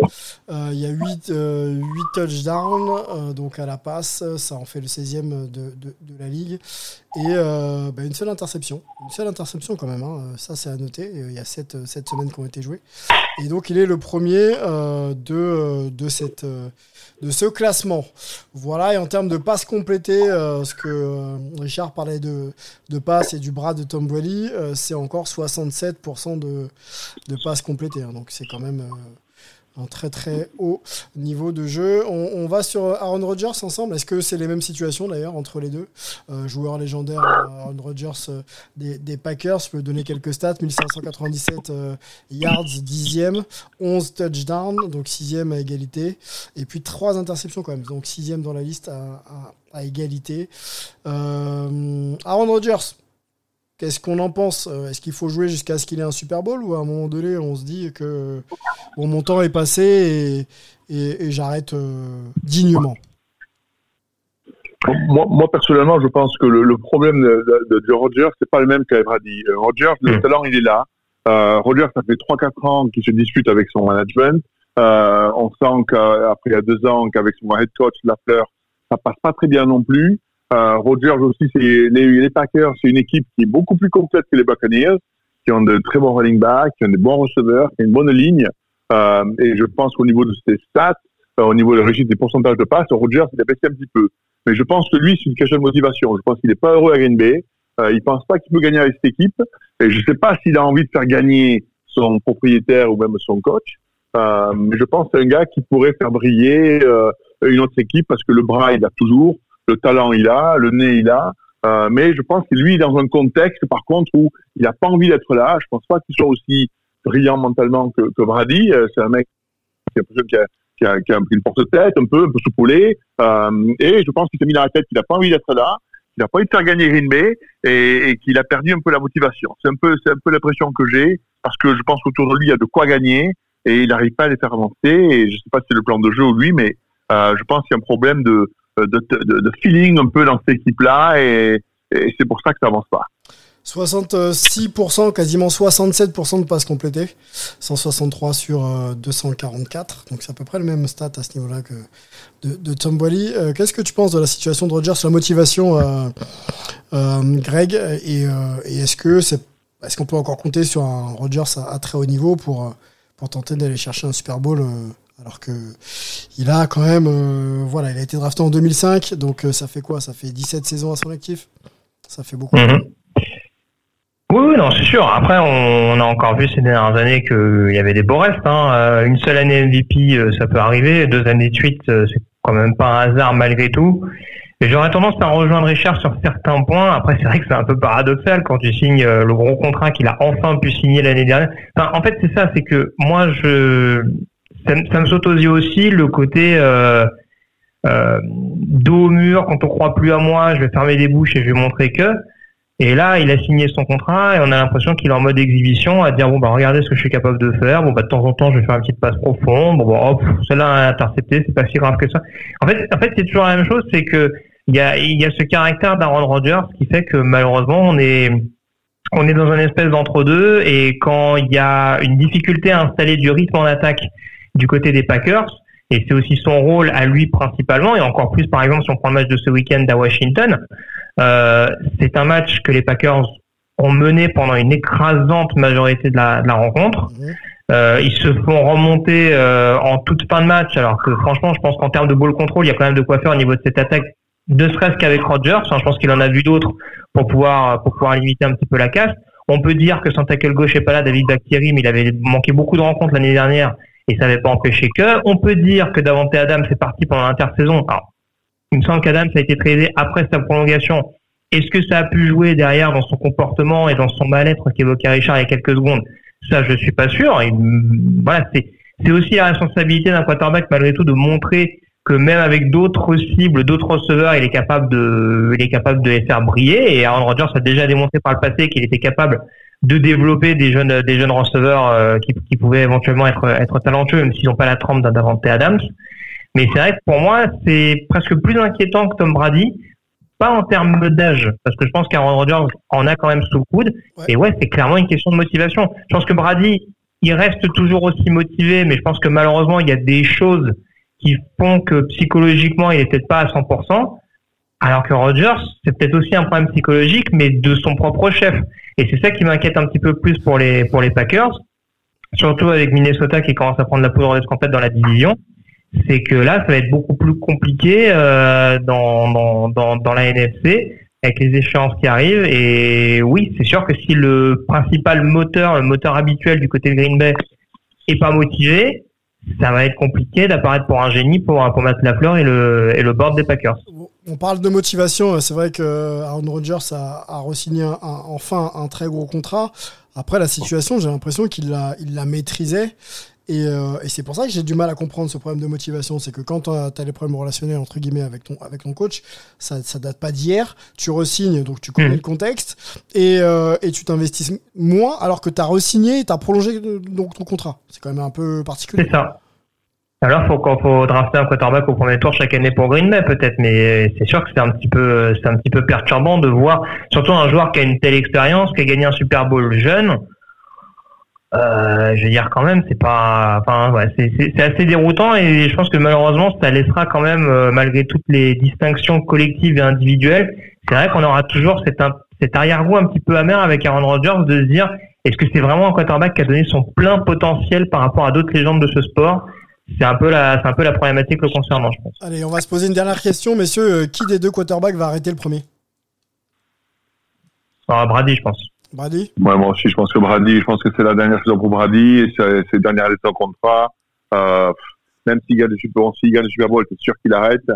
Euh, il y a 8, euh, 8 touchdowns, euh, donc à la passe, ça en fait le 16e de, de, de la ligue. Et euh, bah, une seule interception, une seule interception quand même, hein. ça c'est à noter. Euh, Il y a 7, sept semaines qui ont été jouées. Et donc il est le premier euh, de, euh, de, cette, euh, de ce classement. Voilà, et en termes de passes complétées, euh, ce que euh, Richard parlait de, de passes et du bras de Tom Brady, euh, c'est encore 67% de, de passes complétées. hein. donc c'est quand même euh, un très très haut niveau de jeu. On, va sur Aaron Rodgers ensemble. Est-ce que c'est les mêmes situations d'ailleurs entre les deux Euh, Joueur légendaire, euh, Aaron Rodgers euh, des, Packers, je peux donner quelques stats 1597 euh, yards, dixième, 11 touchdowns, donc sixième à égalité, et puis trois interceptions quand même, donc sixième dans la liste à, égalité. Aaron Rodgers, Qu'est-ce qu'on en pense Euh, Est-ce qu'il faut jouer jusqu'à ce qu'il ait un Super Bowl ou à un moment donné on se dit que bon, mon temps est passé et, et- et j'arrête euh, dignement? Moi, moi, personnellement, je pense que le, le problème de, de, de Roger, c'est pas le même qu'avec Brady. Euh, Roger, le Mm. talent, il est là. Euh, Roger, ça fait 3-4 ans qu'il se dispute avec son management. Euh, on sent qu'après il y a deux ans, qu'avec son head coach, Lafleur, ça passe pas très bien non plus. Euh, Rodgers aussi, c'est les, les Packers, c'est une équipe qui est beaucoup plus complète que les Buccaneers, qui ont de très bons running backs, qui ont des bons receveurs, qui ont une bonne ligne. Euh, et je pense qu'au niveau de ses stats, euh, au niveau de la des pourcentages de passes, Rodgers s'est baissé un petit peu. Mais je pense que lui, c'est une question de motivation. Je pense qu'il n'est pas heureux à Green Bay. Euh, il pense pas qu'il peut gagner avec cette équipe. Et je sais pas s'il a envie de faire gagner son propriétaire ou même son coach. Euh, mais je pense que c'est un gars qui pourrait faire briller euh, une autre équipe parce que le bras, il a toujours, le talent, il a, le nez, il a. Euh, mais je pense que lui, dans un contexte, par contre, où il n'a pas envie d'être là. Je pense pas qu'il soit aussi brillant mentalement que, que Brady. Euh, c'est un mec qui a qui a, qui a une porte-tête un peu, un peu soupoulé. Euh, et je pense qu'il s'est mis dans la tête qu'il n'a pas envie d'être là, qu'il n'a pas envie de faire gagner Green et, et qu'il a perdu un peu la motivation. C'est un peu, c'est un peu l'impression que j'ai parce que je pense qu'autour de lui, il y a de quoi gagner et il n'arrive pas à les faire avancer. Et je sais pas si c'est le plan de jeu ou lui, mais euh, je pense qu'il y a un problème de, de, de, feeling un peu dans cette équipe-là et, c'est pour ça que ça avance pas. 66%, quasiment 67% de passes complétées, 163 sur euh, 244, donc c'est à peu près le même stat à ce niveau-là que de, de Tom Boily. Euh, Qu'est-ce que tu penses de la situation de Rogers, la motivation, euh, euh, Greg, et, euh, est-ce que c'est, est-ce qu'on peut encore compter sur un Rogers à, à très haut niveau pour euh, pour tenter d'aller chercher un Super Bowl euh, alors que il a quand même, euh, voilà, il a été drafté en 2005, donc euh, ça fait quoi? Ça fait 17 saisons à son actif? Ça fait beaucoup. Mhm. Oui, oui, non, c'est sûr. Après, on, a encore vu ces dernières années qu'il y avait des beaux restes. Hein. Euh, Une seule année MVP, ça peut arriver. Deux années de suite, c'est quand même pas un hasard malgré tout. Et j'aurais tendance à rejoindre Richard sur certains points. Après, c'est vrai que c'est un peu paradoxal quand tu signes le gros contrat qu'il a enfin pu signer l'année dernière. En fait, c'est ça, c'est que moi, je, ça, me- saute aux yeux aussi le côté euh, euh, dos au mur. Quand on croit plus à moi, je vais fermer des bouches et je vais montrer que. Et là, il a signé son contrat et on a l'impression qu'il est en mode exhibition, à dire bon bah regardez ce que je suis capable de faire. Bon bah de temps en temps, je vais faire une petite passe profonde. Bon bah hop, celle-là interceptée, c'est pas si grave que ça. En fait, en fait, c'est toujours la même chose, c'est que il y a y a ce caractère d'Aaron Rodgers qui fait que malheureusement on est on est dans une espèce d'entre-deux et quand il y a une difficulté à installer du rythme en attaque du côté des Packers, et c'est aussi son rôle à lui principalement, et encore plus par exemple si on prend le match de ce week-end à Washington, euh, c'est un match que les Packers ont mené pendant une écrasante majorité de la, de la rencontre. Mhm. Euh, ils se font remonter euh, en toute fin de match, alors que franchement, je pense qu'en termes de ball control, il y a quand même de quoi faire au niveau de cette attaque, ne serait-ce qu'avec Rodgers. Enfin, je pense qu'il en a vu d'autres pour pouvoir pour pouvoir limiter un petit peu la casse. On peut dire que sans tackle gauche est pas là, David Bakhtiari, mais il avait manqué beaucoup de rencontres l'annait dernière et ça n'avait pas empêché que. On peut dire que Davante Adams est parti pendant l'intersaison. Alors, il me semble qu'Adams a été tradé après sa prolongation. Est-ce que ça a pu jouer derrière dans son comportement et dans son mal-être qu'évoquait Richard il y a quelques secondes? Ça, je suis pas sûr. Mm, voilà, c'est c'est aussi la responsabilité d'un quarterback malgré tout de montrer que même avec d'autres cibles, d'autres receveurs, il est capable de, il est capable de les faire briller. Et Aaron Rodgers a déjà démontré par le passé qu'il était capable de développer des jeunes, des jeunes receveurs euh, qui, qui pouvaient éventuellement être, être talentueux, même s'ils n'ont pas la trempe d'un Davante Adams. Mais c'est vrai que pour moi, c'est presque plus inquiétant que Tom Brady pas en termes d'âge, parce que je pense qu'Aaron Rodgers en a quand même sous le coude. Ouais. Et ouais, c'est clairement une question de motivation. Je pense que Brady, il reste toujours aussi motivé, mais je pense que malheureusement, il y a des choses qui font que psychologiquement, il est peut-être pas à 100%. Alors que Rodgers, c'est peut-être aussi un problème psychologique, mais de son propre chef. Et c'est ça qui m'inquiète un petit peu plus pour les pour les Packers, surtout avec Minnesota qui commence à prendre la poudre d'escampette dans la division. C'est que là, ça va être beaucoup plus compliqué euh, dans, dans, dans, dans la NFC avec les échéances qui arrivent. Et oui, c'est sûr que si le principal moteur, le moteur habituel du côté de Green Bay, est pas motivé, ça va être compliqué d'apparaître pour un génie pour, pour mettre la fleur et le, et le board des Packers. On parle de motivation. C'est vrai que Aaron Rodgers a, a re-signé enfin un très gros contrat. Après, la situation, j'ai l'impression qu'il la, il la maîtrisait. Et, euh, et c'est pour ça que j'ai du mal à comprendre ce problème de motivation. C'est que quand tu as des problèmes relationnels, entre guillemets, avec ton, avec ton coach, ça, ça date pas d'hier. Tu resignes, donc tu connais Mhm. le contexte. Et, euh, et tu t'investis moins alors que tu as resigné et tu as prolongé euh, donc, ton contrat. C'est quand même un peu particulier. C'est ça. Alors, faut qu'on faut drafter un quarterback au premier tour chaque année pour Green Bay, peut-être, mais c'est sûr que c'est un petit peu, c'est un petit peu perturbant de voir, surtout un joueur qui a une telle expérience, qui a gagné un Super Bowl jeune. Euh, je veux dire quand même, c'est pas, enfin, ouais, c'est- assez déroutant et je pense que malheureusement, ça laissera quand même, euh, malgré toutes les distinctions collectives et individuelles, c'est vrai qu'on aura toujours cet, arrière-goût un petit peu amer avec Aaron Rodgers de se dire, est-ce que c'est vraiment un quarterback qui a donné son plein potentiel par rapport à d'autres légendes de ce sport? C'est un peu la, c'est un peu la problématique le concernant, je pense. Allez, on va se poser une dernière question, messieurs. Euh, Qui des deux quarterbacks va arrêter le premier? Alors, Brady, je pense. Brady? Moi aussi, je pense que Brady, je pense que c'est la dernière saison pour Brady, et c'est c'est la dernière année de son contrat. Euh, même s'il gagne le gagne le Super Bowl, c'est sûr qu'il arrête.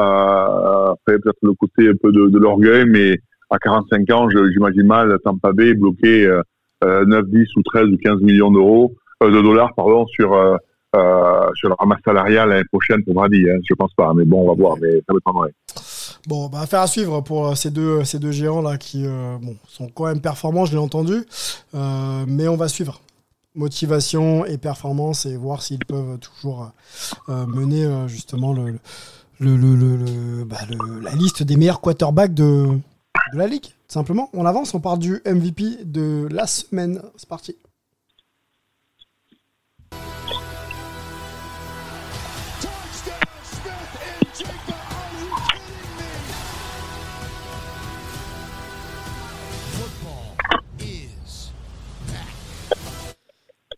Euh, après, peut-être le côté un peu de, l'orgueil, mais à 45 ans, j'imagine mal Tampa Bay bloquer euh, euh, 9, 10 ou 13 ou 15 millions d'euros, euh, de dollars, pardon, sur, euh, euh, sur la ramasse salariale l'année prochaine pour Brady. Hein. Je pense pas, mais bon, on va voir, mais ça me prendrait. Bon, bah, affaire à suivre pour euh, ces deux, ces deux géants là qui euh, bon, sont quand même performants, je l'ai entendu. Euh, mais on va suivre. Motivation et performance et voir s'ils peuvent toujours mener justement le, le- le- bah, le- la liste des meilleurs quarterbacks de, de la ligue. Simplement, on avance, on part du MVP de la semaine. C'est parti.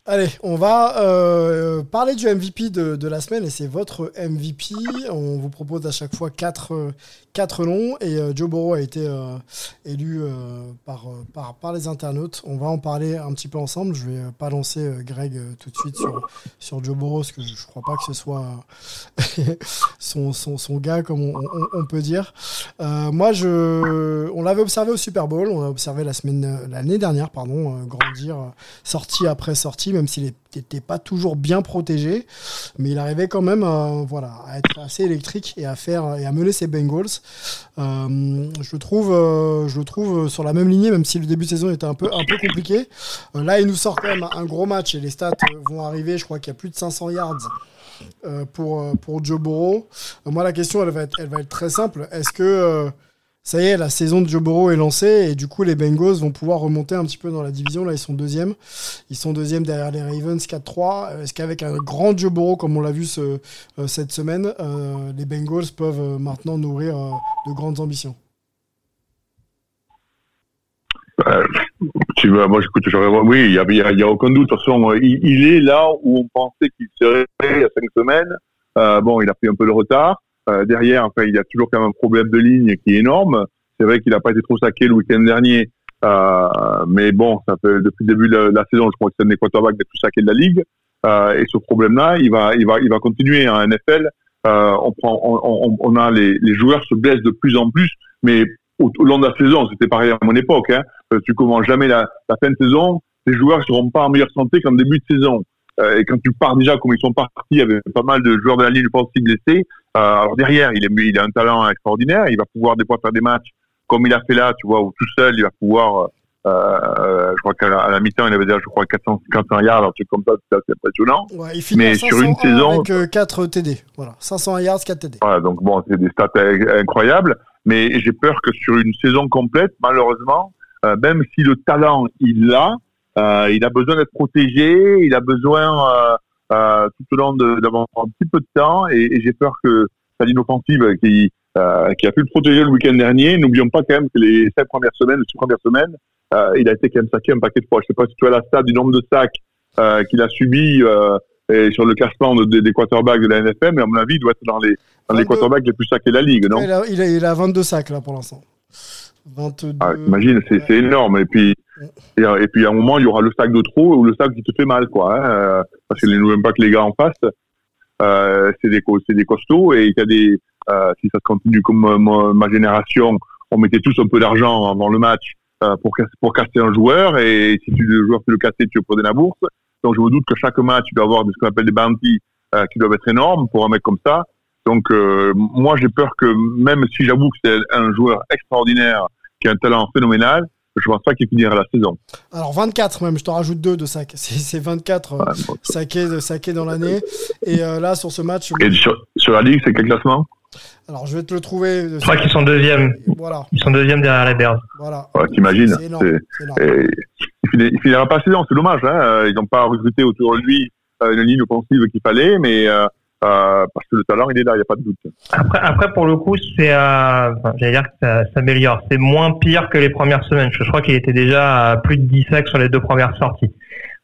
Allez, on va euh, parler du MVP de, de la semaine et c'est votre MVP. On vous propose à chaque fois quatre, euh, quatre noms et euh, Joe Burrow a été euh, élu euh, par, euh, par, par les internautes. On va en parler un petit peu ensemble. Je vais euh, pas lancer euh, Greg euh, tout de suite sur, sur Joe Burrow parce que je, je crois pas que ce soit euh, son, son, son gars comme on, peut dire. Euh, moi, je, on l'avait observé au Super Bowl, on l'a observé la euh, l'année dernière, pardon, euh, grandir euh, sortie après sortie, même s'il n'était pas toujours bien protégé, mais il arrivait quand même euh, voilà, à être assez électrique et à faire et à mener ses Bengals. Euh, je trouve, euh, je trouve sur la même lignée, même si le début de saison était un peu, un peu compliqué. Euh, là, il nous sort quand même un gros match et les stats vont arriver. Je crois qu'il y a plus de 500 yards. pour, pour Joe Burrow. Moi, la question, elle va être, très simple. Est-ce que ça y est, la saison de Joe est lancée et du coup, les Bengals vont pouvoir remonter un petit peu dans la division. Là, ils sont deuxième. Ils sont deuxième derrière les Ravens 4-3. Euh, Est-ce qu'avec un grand Joe comme on l'a vu euh, cette semaine, euh, les Bengals peuvent euh, maintenant nourrir de grandes ambitions? Euh, tu veux, oui, il y a, aucun doute. De toute façon, il, il est là où on pensait qu'il serait il y a cinq semaines. Bon, il a pris un peu de retard. Euh, derrière, enfin, il y a toujours quand même un problème de ligne qui est énorme. C'est vrai qu'il n'a pas été trop saqué le week-end dernier. Euh, mais bon, ça fait depuis le début de la, saison, je crois que c'est un des quarterbacks les plus saqués de la ligue. Euh, et ce problème-là, il va, il va, il va continuer en NFL. Euh, on prend, on, a les, les joueurs se blessent de plus en plus, mais au, long de la saison, c'était pareil à mon époque. Hein. Tu commences jamais la, la fin de saison, les joueurs ne seront pas en meilleure santé qu'en début de saison. Et quand tu pars déjà comme ils sont partis, avec pas mal de joueurs de la ligne offensive blessés. Euh, alors derrière, il, est, il a un talent extraordinaire. Il va pouvoir des fois faire des matchs comme il a fait là, tu vois, où tout seul, il va pouvoir. Euh, je crois qu'à la, mi-temps, il avait déjà, je crois, 400, 400 yards, un truc comme ça, c'est assez impressionnant. Ouais, il finit Mais sur une 501 saison- avec euh, 4 TD. Voilà, 500 yards, 4 TD. Voilà, donc bon, c'est des stats in- incroyables. mais j'ai peur que sur une saison complète, malheureusement, euh, même si le talent il l'a, euh, il a besoin d'être protégé, il a besoin euh, tout au long de- d'avoir un petit peu de temps, et, et j'ai peur que sa ligne offensive qui euh, qui a pu le protéger le week-end dernier, n'oublions pas quand même que les sept premières semaines, les six premières semaines, euh, il a été quand même saqué un paquet de fois. Je sais pas si tu as la stat du nombre de sacs euh, qu'il a subi euh, et sur le classement de- des, des quarterbacks de la NFL, mais à mon avis, il doit être dans les, dans les 22. quarterbacks les plus saqués de la ligue, non? Il, a, il, a, il a 22 sacs là pour l'instant. 22. ah, Imagine, c'est c'est énorme. Et puis, et, et puis à un moment, il y aura le sac de trop ou le sac qui te fait mal, quoi. hein, euh, parce que n'oublions pas que les gars en face, euh, c'est des, des costauds et il y a des, euh, si ça continue comme euh, ma, génération, on mettait tous un peu d'argent avant le match euh, pour, pour casser un joueur et si tu, le joueur tu le cassais, tu le prenais la bourse. Donc je me doute que chaque match, tu dois avoir ce qu'on appelle des bounties euh, qui doivent être énormes pour un mec comme ça. Donc euh, moi j'ai peur que même si j'avoue que c'est un joueur extraordinaire qui a un talent phénoménal, je pense pas qu'il finira la saison. Alors 24 même, je te rajoute deux de sacs. C'est c'est 24 euh, Ouais, bon. saqués, saqués dans l'année. Et euh, là sur ce match, Et sur, sur la ligue, c'est quel classement? Alors je vais te le trouver. Je crois qu'ils sont deuxièmes. Voilà, Ils sont deuxièmes derrière les Bears. voilà. Ouais, T'imagines il, finira, pas la saison, c'est dommage. Hein. Euh, Ils n'ont pas recruté autour de lui euh, une ligne offensive qu'il fallait, mais euh, euh, parce que le talent, il est là, il n'y a pas de doute. Après, après pour le coup, c'est, euh, j'allais dire que ça s'améliore. C'est moins pire que les premières semaines. Je crois qu'il était déjà à plus de 10 sacs sur les deux premières sorties.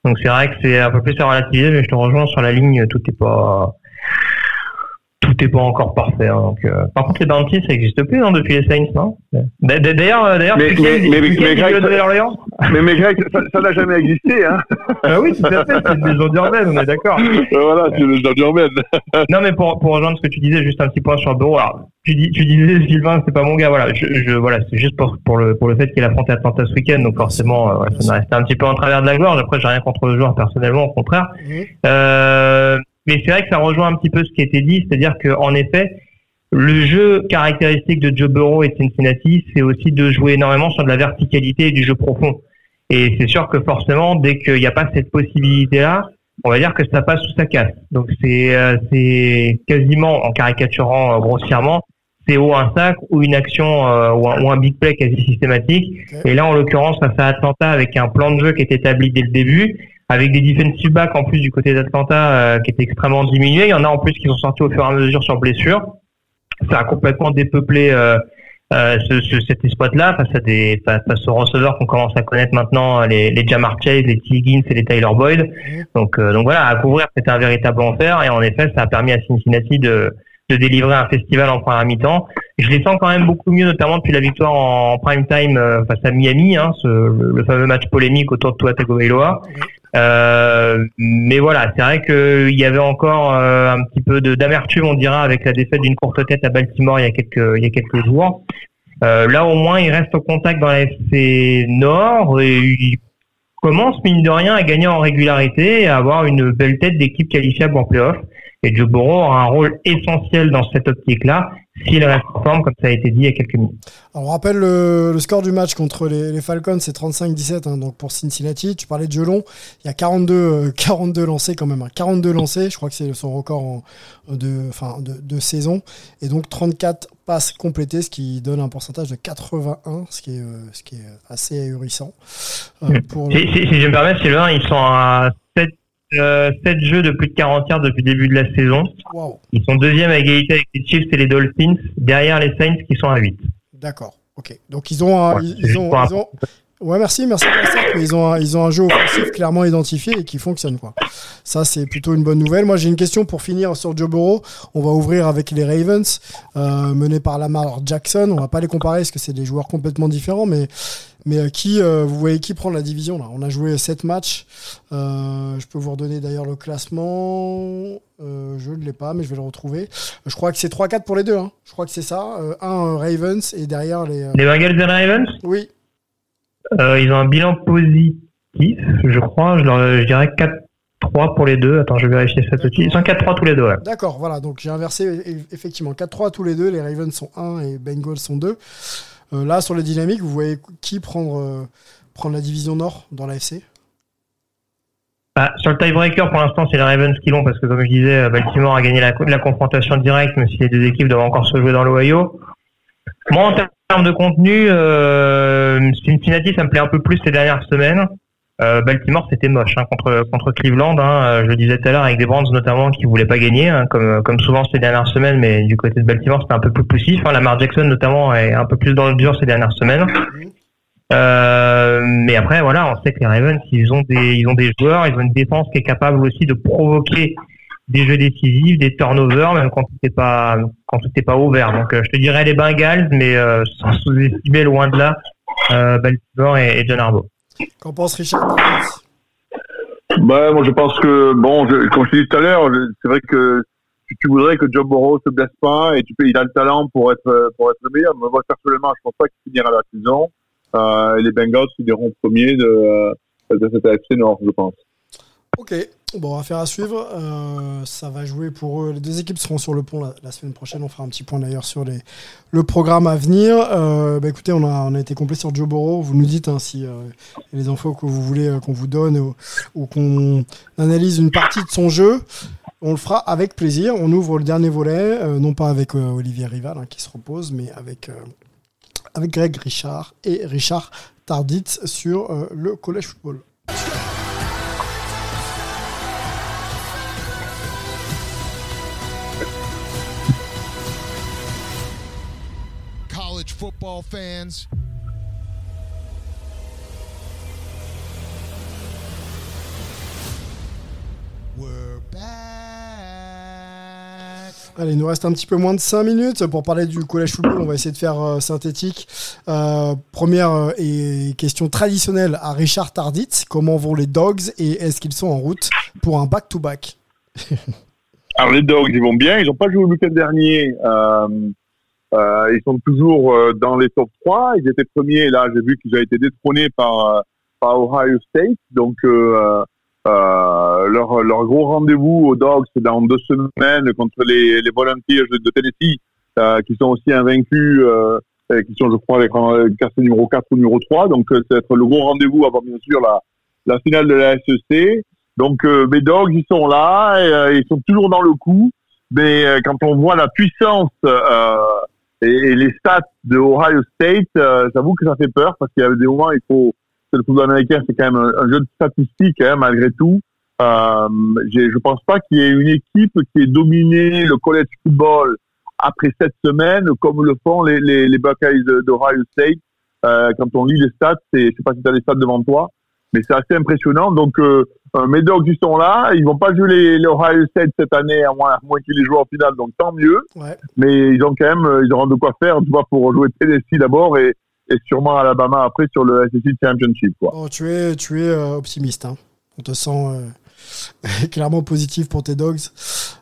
Donc c'est vrai que c'est un peu plus à relativiser, mais je te rejoins sur la ligne. Tout est pas, tout est pas encore parfait. hein. donc, euh, par contre, les bounties, ça n'existe plus hein, depuis les Saints, non? D'ailleurs, euh, d'ailleurs, Mais- mais- mais- mais qui Greg, ça- mais mais Greg, ça n'a jamais existé. Hein. Ah oui, tout à fait. C'est une maison urbaine, on est d'accord. Voilà, c'est le genre urbaine. Non, mais pour, pour rejoindre ce que tu disais, juste un petit point sur le bureau. Alors, tu, dis, tu disais, Sylvain, c'est pas mon gars. Voilà, je, je- voilà, c'est juste pour, pour le, pour le fait qu'il a affronté Atlanta ce week-end. Donc, forcément, euh, ça m'a resté un petit peu en travers de la gorge. Après, j'ai rien contre le joueur personnellement, au contraire. Euh, mais c'est vrai que ça rejoint un petit peu ce qui a été dit. C'est-à-dire que, en effet, le jeu caractéristique de Joe Burrow et de Cincinnati, c'est aussi de jouer énormément sur de la verticalité et du jeu profond. Et c'est sûr que forcément, dès qu'il n'y a pas cette possibilité-là, on va dire que ça passe sous sa casse. Donc c'est euh, c'est quasiment en caricaturant euh, grossièrement, c'est ou un sac ou une action euh, ou, un, ou un big play quasi systématique. Et là, en l'occurrence, face à Atlanta avec un plan de jeu qui est établi dès le début, avec des defensive backs en plus du côté d'Atlanta euh, qui était extrêmement diminué. Il y en a en plus qui sont sortis au fur et à mesure sur blessure. Ça a complètement dépeuplé euh, euh, ce, ce, cet spot-là face à des face, face aux receveurs qu'on commence à connaître maintenant, les, les Jamar Chase, les T. Higgins et les Tyler Boyd. Donc, euh, donc voilà, à couvrir, c'était un véritable enfer. Et en effet, ça a permis à Cincinnati de, de délivrer un festival en première mi-temps. Je les sens quand même beaucoup mieux, notamment depuis la victoire en prime time euh, face à Miami, hein, ce, le, fameux match polémique autour de Tua Tagovailoa. Euh, mais voilà, c'est vrai qu'il y avait encore euh, un petit peu d'amertume, on dira, avec la défaite d'une courte tête à Baltimore il y a quelques, il y a quelques jours. Euh, là, au moins, il reste au contact dans la FC Nord et il commence, mine de rien, à gagner en régularité et à avoir une belle tête d'équipe qualifiable en playoff. Et Joe Burrow aura un rôle essentiel dans cette optique-là s'il reste en forme, comme ça a été dit il y a quelques minutes. Alors, on rappelle le, le score du match contre les, les Falcons, c'est 35-17 hein, donc pour Cincinnati. Tu parlais de Gelon, il y a 42, euh, 42 lancés quand même, hein, 42 lancés, je crois que c'est son record en- de, enfin, de, de saison. Et donc 34 passes complétées, ce qui donne un pourcentage de 81, ce qui est, euh, ce qui est assez ahurissant. euh, pour le- Si, je me permets, Sylvain, ils sont à 7, euh, 7 jeux de plus de 40 yards depuis le début de la saison. Waouh, Ils sont deuxième à égalité avec les Chiefs et les Dolphins, derrière les Saints qui sont à 8. d'accord, ok. Donc ils ont, un, Ouais, ils, ont, ils ont- Ouais, merci, merci mais ils ont, un, ils ont un jeu offensif clairement identifié et qui fonctionne. Quoi. Ça, c'est plutôt une bonne nouvelle. Moi, j'ai une question pour finir sur Joe Burrow. On va ouvrir avec les Ravens, euh, menés par Lamar Jackson. On va pas les comparer parce que c'est des joueurs complètement différents, mais, mais euh, qui, euh, vous voyez qui prend la division là? On a joué 7 matchs. Euh, je peux vous redonner d'ailleurs le classement. Euh, je ne l'ai pas, mais je vais le retrouver. Je crois que c'est 3-4 pour les deux. Hein. Je crois que c'est ça. Un Ravens et derrière les. Les Bengals et les Ravens, Oui, ils ont un bilan positif, je crois. Je, leur, je dirais 4-3 pour les deux. Attends, je vais vérifier ça tout de suite. Ils sont 4-3 tous les deux, ouais. D'accord, voilà, donc j'ai inversé e- effectivement 4-3 tous les deux, les Ravens sont 1 et Bengals sont 2. Euh, là, sur les dynamiques, vous voyez qui prendre, euh, prendre la division Nord dans l'AFC Bah, sur le tiebreaker, pour l'instant, c'est les Ravens qui l'ont parce que, comme je disais, Baltimore a gagné la, la confrontation directe, même si les deux équipes doivent encore se jouer dans l'Ohio. Moi, en termes de contenu, euh, Cincinnati, ça me plaît un peu plus ces dernières semaines. Euh, Baltimore, c'était moche hein, contre contre Cleveland. Hein, euh, je le disais tout à l'heure avec des Browns notamment qui voulaient pas gagner, hein, comme comme souvent ces dernières semaines. Mais du côté de Baltimore, c'était un peu plus poussif. Hein, Lamar Jackson notamment est un peu plus dans le dur ces dernières semaines. Euh, mais après, voilà, on sait que les Ravens, ils ont des ils ont des joueurs, ils ont une défense qui est capable aussi de provoquer des jeux décisifs, des turnovers, même quand tout n'est pas quand tout n'est pas ouvert. Donc, euh, je te dirais les Bengals, mais euh, sans sous-estimer loin de là euh, Baltimore et, et John Harbaugh. Qu'en pense Richard Bah, moi, je pense que, bon, je, comme je t'ai dit tout à l'heure, c'est vrai que tu, tu voudrais que Joe Burrow se blesse pas et tu peux, il a le talent pour être, pour être le meilleur. Mais moi, personnellement, je pense pas qu'il finira la saison. Euh, et les Bengals finiront premiers de, de cette AFC Nord, je pense. Ok, bon, affaire à suivre. Euh, ça va jouer pour eux. Les deux équipes seront sur le pont la, semaine prochaine. On fera un petit point d'ailleurs sur les, le programme à venir. Euh, bah, écoutez, on a, été complet sur Joe Burrow. Vous nous dites hein, si euh, les infos que vous voulez qu'on vous donne ou, qu'on analyse une partie de son jeu. On le fera avec plaisir. On ouvre le dernier volet, non pas avec Olivier Rival hein, qui se repose, mais avec, avec Greg Richard et Richard Tarditz sur le collège football. Football fans. We're back. Allez, il nous reste un petit peu moins de 5 minutes pour parler du collège football. On va essayer de faire euh, synthétique. Euh, première euh, et question traditionnelle à Richard Tarditz. Comment vont les Dogs et est-ce qu'ils sont en route pour un back-to-back? Alors les Dogs, ils vont bien. Ils n'ont pas joué le week-end dernier. Euh, ils sont toujours euh, dans les top 3. Ils étaient premiers. Là, j'ai vu qu'ils ont été détrônés par, euh, par Ohio State. Donc, euh, leur, leur gros rendez-vous aux Dogs, c'est dans deux semaines contre les, les Volunteers de, Tennessee, euh, qui sont aussi invaincus, euh, et qui sont, je crois, un carte numéro 4 ou numéro 3. Donc, va être le gros rendez-vous avant, bien sûr, la, la finale de la SEC. Donc, mes Dogs, ils sont là, et, ils sont toujours dans le coup. Mais quand on voit la puissance et, les stats de Ohio State, euh, j'avoue que ça fait peur parce qu'il y a des moments, il faut, c'est le football américain, c'est quand même un, jeu de statistiques, hein, malgré tout. Euh, je pense pas qu'il y ait une équipe qui ait dominé le college football après cette semaine comme le font les, les, les Buckeyes d'Ohio State. Euh, quand on lit les stats, je sais pas si tu as les stats devant toi, mais c'est assez impressionnant. Donc, euh, euh, mes dogs, ils sont là. Ils vont pas jouer les, Ohio State cette année, à moins, qu'ils les jouent en finale, donc tant mieux. Ouais. Mais ils ont quand même, euh, ils auront de quoi faire, tu vois, pour jouer Tennessee d'abord et, et sûrement Alabama après sur le SEC Championship, quoi. Bon, tu es, tu es euh, optimiste. hein. On te sent euh, clairement positif pour tes Dogs.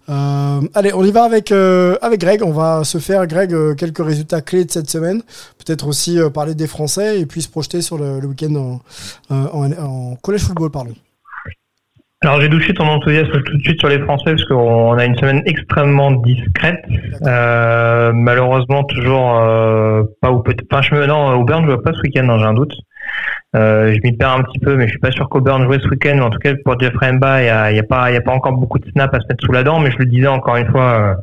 Euh, allez, on y va avec, euh, avec Greg. On va se faire, Greg, euh, quelques résultats clés de cette semaine. Peut-être aussi euh, parler des Français et puis se projeter sur le, le week-end en, en, en collège football, pardon. Alors j'ai douché ton enthousiasme tout de suite sur les Français parce qu'on a une semaine extrêmement discrète. Malheureusement toujours pas ou peut-être. Enfin je me non Auburn je vois pas ce week-end, non, j'ai un doute. Euh, je m'y perds un petit peu, mais je suis pas sûr qu'Auburn jouait ce week-end. En tout cas pour Jeffrey Mba, il y a, y a pas il y a pas encore beaucoup de snaps à se mettre sous la dent. Mais je le disais encore une fois, euh,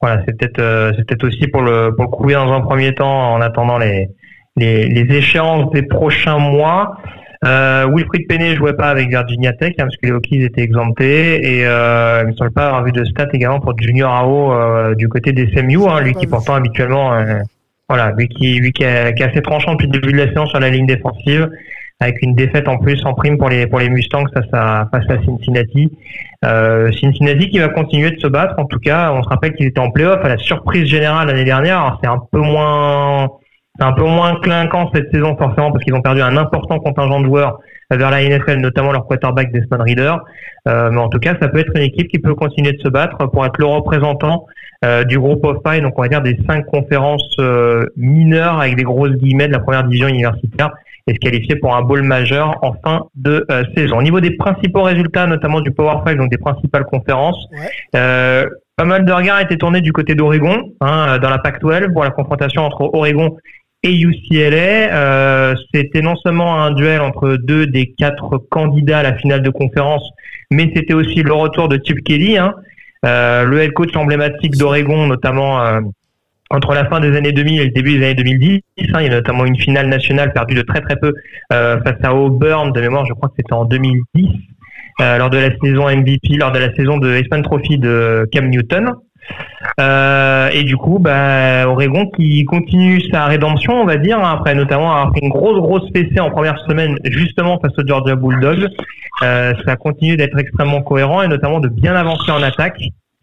voilà c'est peut-être euh, c'est peut-être aussi pour le pour le dans un premier temps en attendant les les, les échéances des prochains mois. Euh, Wilfried Penney jouait pas avec Virginia Tech hein, parce que les Hokies étaient exemptés et euh, il me semble pas avoir vu de stats également pour Junior Ao du côté des SMU, hein, lui qui pourtant habituellement, voilà, lui qui lui qui est, qui est assez tranchant depuis le début de la séance sur la ligne défensive avec une défaite en plus en prime pour les pour les Mustangs face à face à Cincinnati. Euh, Cincinnati qui va continuer de se battre. En tout cas, on se rappelle qu'ils étaient en playoff à la surprise générale l'année dernière. C'est un peu moins c'est un peu moins clinquant cette saison forcément parce qu'ils ont perdu un important contingent de joueurs vers la NFL, notamment leur quarterback Desmond Reader. Euh, mais en tout cas, ça peut être une équipe qui peut continuer de se battre pour être le représentant euh, du groupe of five, donc on va dire des cinq conférences euh, mineures avec des grosses guillemets de la première division universitaire et se qualifier pour un bowl majeur en fin de euh, saison. Au niveau des principaux résultats, notamment du Power 5, donc des principales conférences, Ouais. euh, pas mal de regards étaient tournés du côté d'Oregon, hein, dans la Pac-12, pour la confrontation entre Oregon et UCLA. Euh, c'était non seulement un duel entre deux des quatre candidats à la finale de conférence, mais c'était aussi le retour de Chip Kelly, hein, le head coach emblématique d'Oregon, notamment euh, entre la fin des années 2000 et le début des années 2010. hein. il y a notamment une finale nationale perdue de très très peu euh, face à Auburn de mémoire, je crois que c'était en 2010, euh, lors de la saison MVP, lors de la saison de Eastman Trophy de Cam Newton. Euh, et du coup, bah, Oregon qui continue sa rédemption, on va dire, hein, après notamment avoir fait une grosse grosse fessée en première semaine justement face aux Georgia Bulldogs. Euh, ça continue d'être extrêmement cohérent et notamment de bien avancer en attaque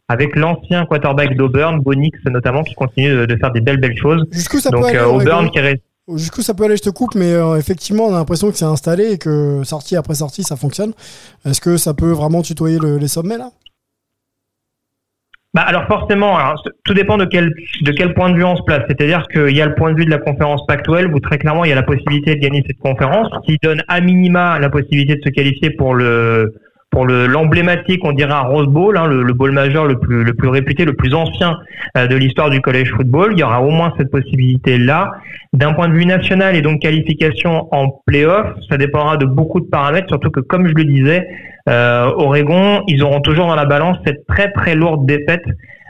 avec l'ancien quarterback d'Auburn, Bonix notamment, qui continue de, de faire des belles belles choses. Jusqu'où ça Donc peut aller euh, Oregon Auburn qui reste Jusqu'où ça peut aller, je te coupe, mais effectivement, on a l'impression que c'est installé et que sortie après sortie, ça fonctionne. Est-ce que ça peut vraiment tutoyer le- les sommets là? Bah alors forcément, c- tout dépend de quel de quel point de vue on se place. C'est-à-dire qu'il y a le point de vue de la conférence Pac-12 où très clairement il y a la possibilité de gagner cette conférence, qui donne à minima la possibilité de se qualifier pour le pour le l'emblématique, on dirait un Rose Bowl, hein, le, le bowl majeur le plus le plus réputé, le plus ancien euh, de l'histoire du college football. Il y aura au moins cette possibilité là. D'un point de vue national et donc qualification en playoff, ça dépendra de beaucoup de paramètres, surtout que comme je le disais, Oregon, ils auront toujours dans la balance cette très très lourde défaite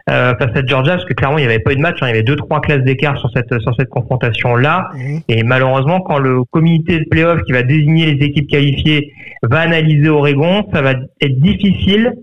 euh, face à Georgia, parce que clairement il n'y avait pas eu de match, hein, il y avait deux trois classes d'écart sur cette sur cette confrontation là. Mhm. Et malheureusement, quand le comité de playoff qui va désigner les équipes qualifiées va analyser Oregon, ça va être difficile.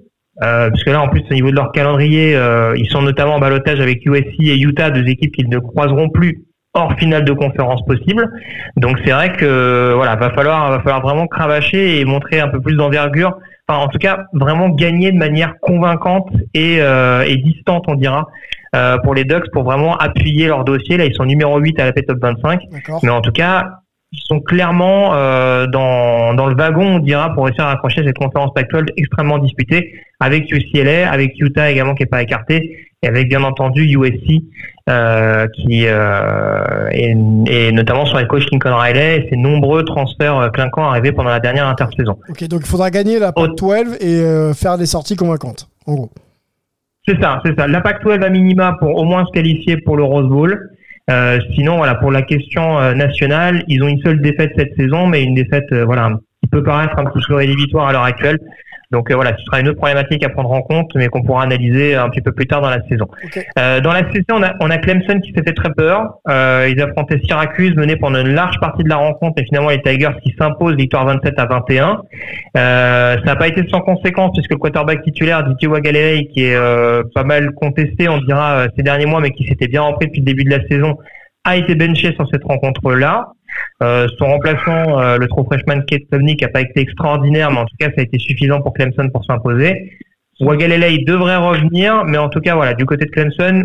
Euh, parce que là, en plus, au niveau de leur calendrier, euh, ils sont notamment en balotage avec USC et Utah, deux équipes qu'ils ne croiseront plus hors finale de conférence possible. Donc c'est vrai que voilà, va falloir va falloir vraiment cravacher et montrer un peu plus d'envergure. Enfin, en tout cas, vraiment gagner de manière convaincante et, euh, et distante, on dira, euh, pour les Ducks, pour vraiment appuyer leur dossier. Là, ils sont numéro 8 à la Top 25. D'accord. Mais en tout cas, ils sont clairement euh, dans, dans le wagon, on dira, pour réussir à accrocher cette conférence Pac-12 extrêmement disputée, avec UCLA, avec Utah également qui est pas écarté, et avec bien entendu USC, euh, qui euh, et notamment sur les coach Lincoln Riley et ses nombreux transferts euh, clinquants arrivés pendant la dernière intersaison. Ok, donc il faudra gagner la Pac-12 et euh, faire des sorties convaincantes, en gros. C'est ça, c'est ça. La Pac-12 à minima pour au moins se qualifier pour le Rose Bowl. Sinon, voilà, pour la question nationale, ils ont une seule défaite cette saison, mais une défaite, voilà, qui peut paraître un peu rédhibitoire à l'heure actuelle. Donc euh, voilà, ce sera une autre problématique à prendre en compte, mais qu'on pourra analyser un petit peu plus tard dans la saison. Euh, dans la SEC, on a, on a Clemson qui s'est fait très peur. Euh, ils affrontaient Syracuse, mené pendant une large partie de la rencontre, et finalement les Tigers qui s'imposent, victoire 27 à 21. Euh, ça n'a pas été sans conséquence puisque le quarterback titulaire, Diti Wagalele, qui est euh, pas mal contesté, on dira, ces derniers mois, mais qui s'était bien repris depuis le début de la saison, a été benché sur cette rencontre-là. Euh, son remplaçant, euh, le trop freshman Kate Tomnick, n'a pas été extraordinaire, mais en tout cas, ça a été suffisant pour Clemson pour s'imposer. Wagalele, il devrait revenir, mais en tout cas, voilà, du côté de Clemson,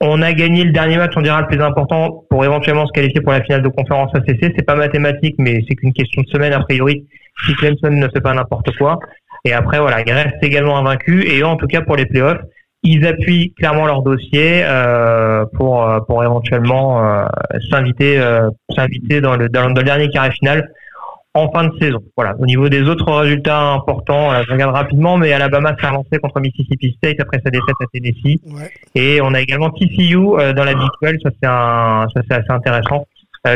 on a gagné le dernier match, on dira le plus important, pour éventuellement se qualifier pour la finale de conférence ACC. C'est pas mathématique, mais c'est qu'une question de semaine a priori, si Clemson ne fait pas n'importe quoi. Et après, voilà, ils restent également invaincus. Et en tout cas, pour les playoffs, ils appuient clairement leur dossier euh, pour euh, pour éventuellement euh, s'inviter euh, s'inviter dans le, dans le dernier carré final en fin de saison. Voilà. Au niveau des autres résultats importants, je regarde rapidement, mais Alabama s'est avancé contre Mississippi State après sa défaite à Tennessee. Ouais. Et on a également TCU dans la Big 12, ça c'est un, ça c'est assez intéressant,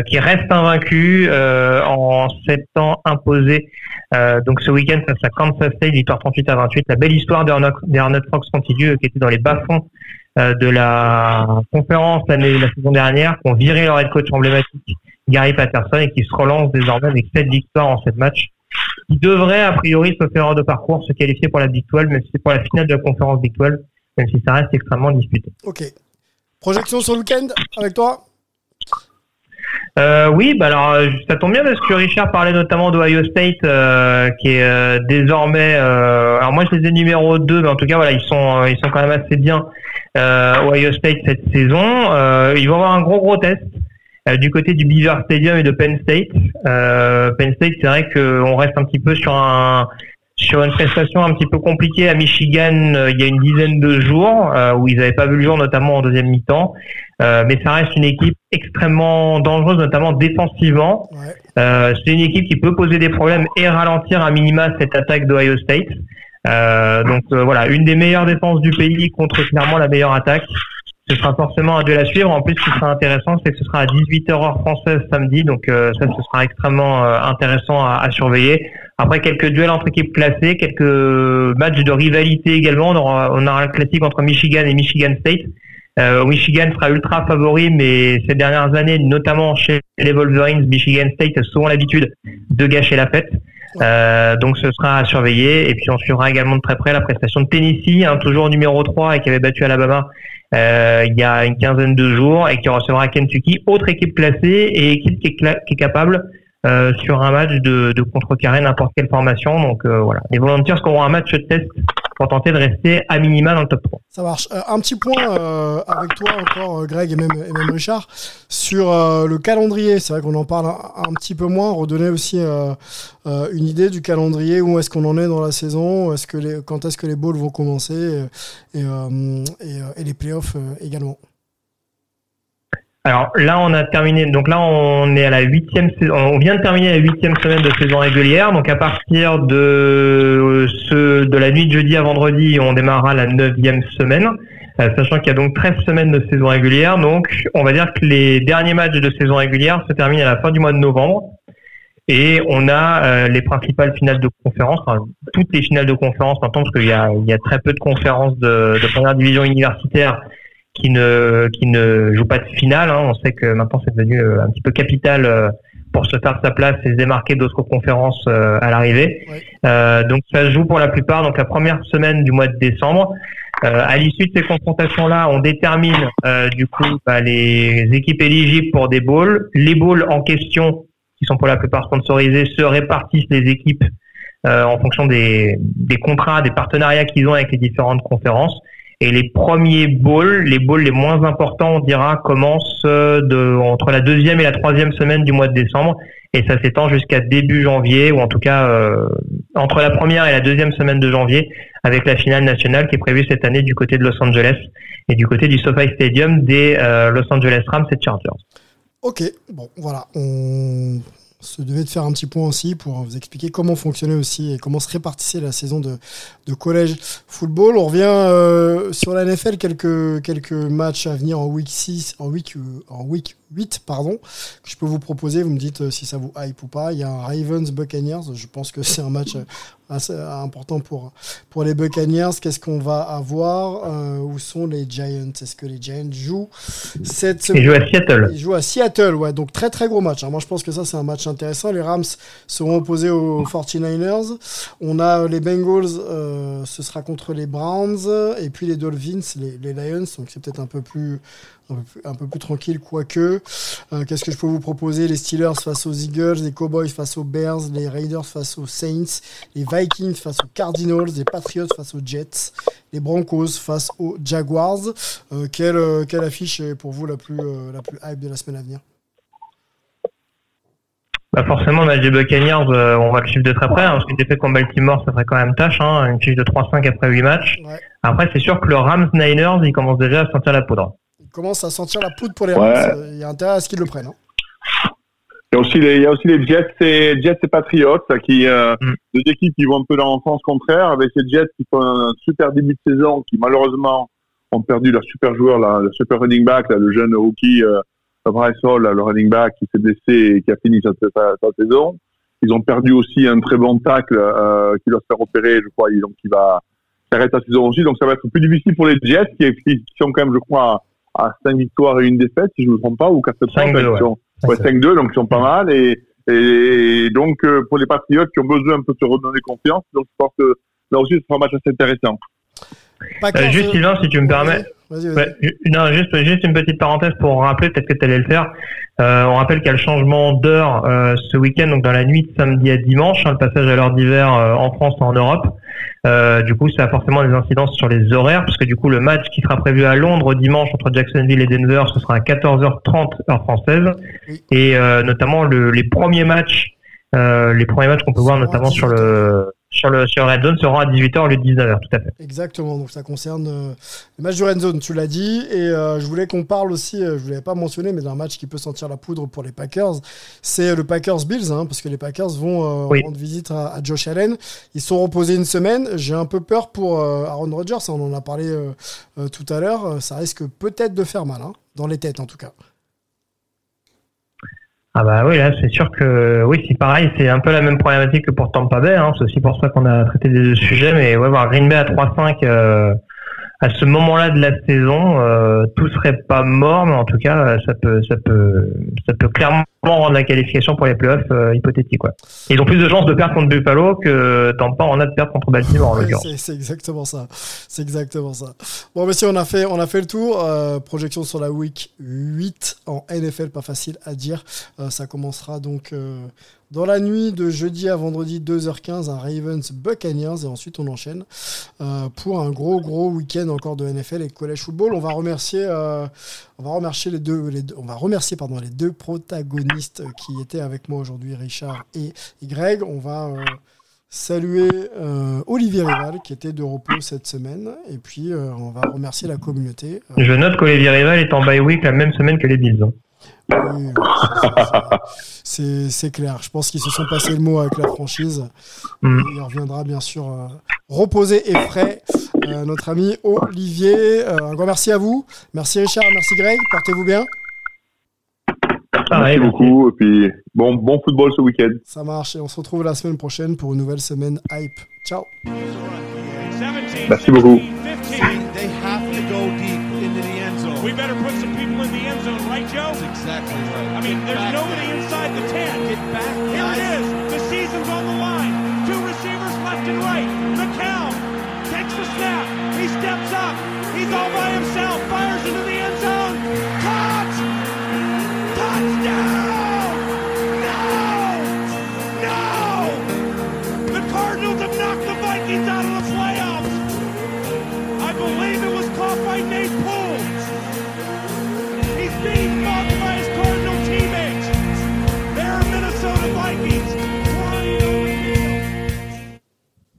qui reste invaincu euh, en sept ans imposé. Euh, donc ce week-end face à Kansas State, victoire 38 à 28. La belle histoire d'Arnold Fox continue, euh, qui était dans les bas-fonds euh, de la conférence l'année la saison dernière, qui ont viré leur head coach emblématique Gary Patterson et qui se relance désormais avec sept victoires en sept matchs. Il devrait a priori faire hors de parcours, se qualifier pour la Big 12, même si c'est pour la finale de la conférence Big 12, même si ça reste extrêmement disputé. Ok. Projection sur le week-end avec toi? Euh, oui, bah alors euh, ça tombe bien parce que Richard parlait notamment d'Ohio State euh, qui est euh, désormais euh, alors moi je les ai numéro 2 mais en tout cas voilà, ils sont euh, ils sont quand même assez bien Ohio State cette saison. Ils vont avoir un gros gros test du côté du Beaver Stadium et de Penn State. Penn State, c'est vrai qu'on reste un petit peu sur un sur une prestation un petit peu compliquée à Michigan euh, il y a une dizaine de jours euh, où ils n'avaient pas vu le jour notamment en deuxième mi-temps. Euh, mais ça reste une équipe extrêmement dangereuse, notamment défensivement. Ouais. C'est une équipe qui peut poser des problèmes et ralentir à minima cette attaque d'Ohio State. Donc voilà, une des meilleures défenses du pays contre clairement la meilleure attaque. Ce sera forcément un duel à suivre. En plus, ce qui sera intéressant, c'est que ce sera à 18h heure française samedi. Donc euh, ça, ce sera extrêmement euh, intéressant à, à surveiller. Après, quelques duels entre équipes classées, quelques matchs de rivalité également. On aura, on aura le classique entre Michigan et Michigan State. Euh, Michigan sera ultra favori, mais ces dernières années, notamment chez les Wolverines, Michigan State a souvent l'habitude de gâcher la fête. Euh, donc ce sera à surveiller. Et puis on suivra également de très près la prestation de Tennessee, hein, toujours numéro 3 et qui avait battu Alabama euh, il y a une quinzaine de jours et qui recevra Kentucky, autre équipe classée et équipe qui est, qui est capable euh, sur un match de, de contrecarrer n'importe quelle formation. Donc euh, voilà, les Volunteers auront un match test pour tenter de rester à minima dans le top 3. Ça marche. Euh, un petit point euh, avec toi encore, Greg et même, et même Richard, sur le calendrier. C'est vrai qu'on en parle un, petit peu moins. Redonner aussi une idée du calendrier. Où est-ce qu'on en est dans la saison? Est-ce que les, Quand est-ce que les balls vont commencer? Et, et, et les playoffs également Alors là, on a terminé. Donc là, on est à la huitième. On vient de terminer la huitième semaine de saison régulière. Donc à partir de ce de la nuit de jeudi à vendredi, on démarrera la neuvième semaine, euh, sachant qu'il y a donc 13 semaines de saison régulière. Donc on va dire que les derniers matchs de saison régulière se terminent à la fin du mois de novembre. Et on a euh, les principales finales de conférence, enfin, toutes les finales de conférence maintenant, parce qu'il y a, il y a très peu de conférences de première division universitaire qui ne qui ne joue pas de finale. hein. On sait que maintenant c'est devenu euh, un petit peu capital euh, pour se faire sa place et se démarquer d'autres conférences euh, à l'arrivée. Euh, donc ça se joue pour la plupart donc la première semaine du mois de décembre. Euh, à l'issue de ces confrontations-là, on détermine euh, du coup bah, les équipes éligibles pour des bowls. Les bowls en question, qui sont pour la plupart sponsorisés, se répartissent les équipes en fonction des, des contrats, des partenariats qu'ils ont avec les différentes conférences. Et les premiers bowls, les bowls les moins importants, on dira, commencent euh, de, entre la deuxième et la troisième semaine du mois de décembre. Et ça s'étend jusqu'à début janvier, ou en tout cas euh, entre la première et la deuxième semaine de janvier, avec la finale nationale qui est prévue cette année du côté de Los Angeles et du côté du SoFi Stadium des euh, Los Angeles Rams et Chargers. Ok, bon, voilà. Se devait de faire un petit point aussi pour vous expliquer comment fonctionnait aussi et comment se répartissait la saison de, de collège football. On revient euh, sur la NFL, quelques, quelques matchs à venir en week 6, en week, euh, en week 8, pardon, que je peux vous proposer. Vous me dites euh, si ça vous hype ou pas. Il y a un Ravens Buccaneers. Je pense que c'est un match euh, assez important pour, pour les Buccaneers. Qu'est-ce qu'on va avoir Euh, Où sont les Giants? Est-ce que les Giants jouent cette Ils jouent à Seattle. ils jouent à Seattle, ouais, donc très très gros match. hein. Moi je pense que ça c'est un match intéressant. Les Rams seront opposés aux 49ers. On a euh, les Bengals, euh, ce sera contre les Browns. Et puis les Dolphins, les, les Lions, donc c'est peut-être un peu plus un peu plus, tranquille, quoique. Euh, Qu'est-ce que je peux vous proposer? Les Steelers face aux Eagles, les Cowboys face aux Bears, les Raiders face aux Saints, les Vikings face aux Cardinals, les Patriots face aux Jets, les Broncos face aux Jaguars. Euh, quelle, euh, quelle affiche est pour vous la plus, la plus hype de la semaine à venir? Bah forcément, match des Buccaneers, euh, on va le suivre de très près, hein, parce qu'une défaite contre Baltimore, ça ferait quand même tâche, hein, une fiche de 3-5 après 8 matchs. Ouais. Après, c'est sûr que le Rams-Niners, il commence déjà à sentir la poudre. Il commence à sentir la poudre pour les Ouais. Rams. Euh, Il y a intérêt à ce qu'ils le prennent. hein. Il y a aussi les, il y a aussi les Jets et Jets et Patriots, qui, euh, Mm. deux équipes qui vont un peu dans le sens contraire, avec les Jets qui font un super début de saison, qui malheureusement ont perdu leur super joueur, là, le super running back, là, le jeune rookie, euh, Bryce Hall, là, le running back qui s'est blessé et qui a fini sa, sa, sa saison. Ils ont perdu aussi un très bon tacle euh, qui doit se faire opérer, je crois, et donc il va s'arrêter sa saison aussi. Donc ça va être plus difficile pour les Jets qui, qui sont quand même, je crois, à, à 5 victoires et une défaite, si je ne me trompe pas, ou 4 5-2, ils ouais. sont- Ouais, 5-2, donc ils sont pas mal. Et, et donc, euh, pour les Patriotes qui ont besoin un peu de se redonner confiance, donc je pense que là aussi, ce sera un match assez intéressant. Euh, juste, euh, Sylvain, si tu me permets. Vas-y, vas-y. Ouais, ju- non, juste, juste une petite parenthèse pour rappeler, peut-être que tu allais le faire. Euh, on rappelle qu'il y a le changement d'heure euh, ce week-end, donc dans la nuit de samedi à dimanche, hein, le passage à l'heure d'hiver euh, en France et en Europe. Euh, du coup, ça a forcément des incidences sur les horaires, parce que du coup, le match qui sera prévu à Londres dimanche entre Jacksonville et Denver, ce sera à 14h30 heure française, et euh, notamment le, les premiers matchs, euh, les premiers matchs qu'on peut voir notamment sur 18h. le sur le sur Red Zone seront à 18h au lieu de 19h, tout à fait. Exactement, donc ça concerne euh, le match de Red Zone, tu l'as dit, et euh, je voulais qu'on parle aussi, euh, je ne l'avais pas mentionné, mais d'un match qui peut sentir la poudre pour les Packers, c'est le Packers-Bills, hein, parce que les Packers vont euh, Oui. rendre visite à, à Josh Allen, ils sont reposés une semaine, j'ai un peu peur pour euh, Aaron Rodgers, hein, on en a parlé euh, euh, tout à l'heure, euh, ça risque peut-être de faire mal, hein, dans les têtes en tout cas. Ah bah oui, là c'est sûr que oui, c'est pareil, c'est un peu la même problématique que pour Tampa Bay. Hein. C'est aussi pour ça qu'on a traité des deux sujets. Mais ouais, voir Green Bay à 3-5 euh, à ce moment-là de la saison, euh, tout serait pas mort, mais en tout cas, ça peut, ça peut, ça peut clairement rendre la qualification pour les playoffs euh, hypothétique. Ils ont plus de chances de perdre contre Buffalo que Tampa en a de perdre contre Baltimore en Ouais, c'est exactement ça. C'est exactement ça. Bon, messieurs, on a fait, on a fait le tour. Euh, projection sur la week 8 en NFL, pas facile à dire. Euh, ça commencera donc euh, dans la nuit de jeudi à vendredi 2h15 un Ravens Buccaneers et ensuite on enchaîne euh, pour un gros gros week-end encore de NFL et de college football. On va remercier, euh, on va remercier les deux, on va remercier pardon les deux protagonistes qui étaient avec moi aujourd'hui, Richard et Greg. On va euh, saluer Olivier Rival qui était de repos cette semaine et puis on va remercier la communauté. Je note qu'Olivier Rival est en bye week la même semaine que les Bills. Oui, c'est- clair. Je pense qu'ils se sont passés le mot avec la franchise. Mm. Il reviendra bien sûr euh, reposé et frais. Euh, notre ami Olivier, euh, un grand merci à vous. Merci Richard, merci Greg. Portez-vous bien. Pareil, Merci beaucoup. Et puis, bon, bon football ce week-end. Ça marche et on se retrouve la semaine prochaine pour une nouvelle semaine hype. Ciao. Merci beaucoup. There's nobody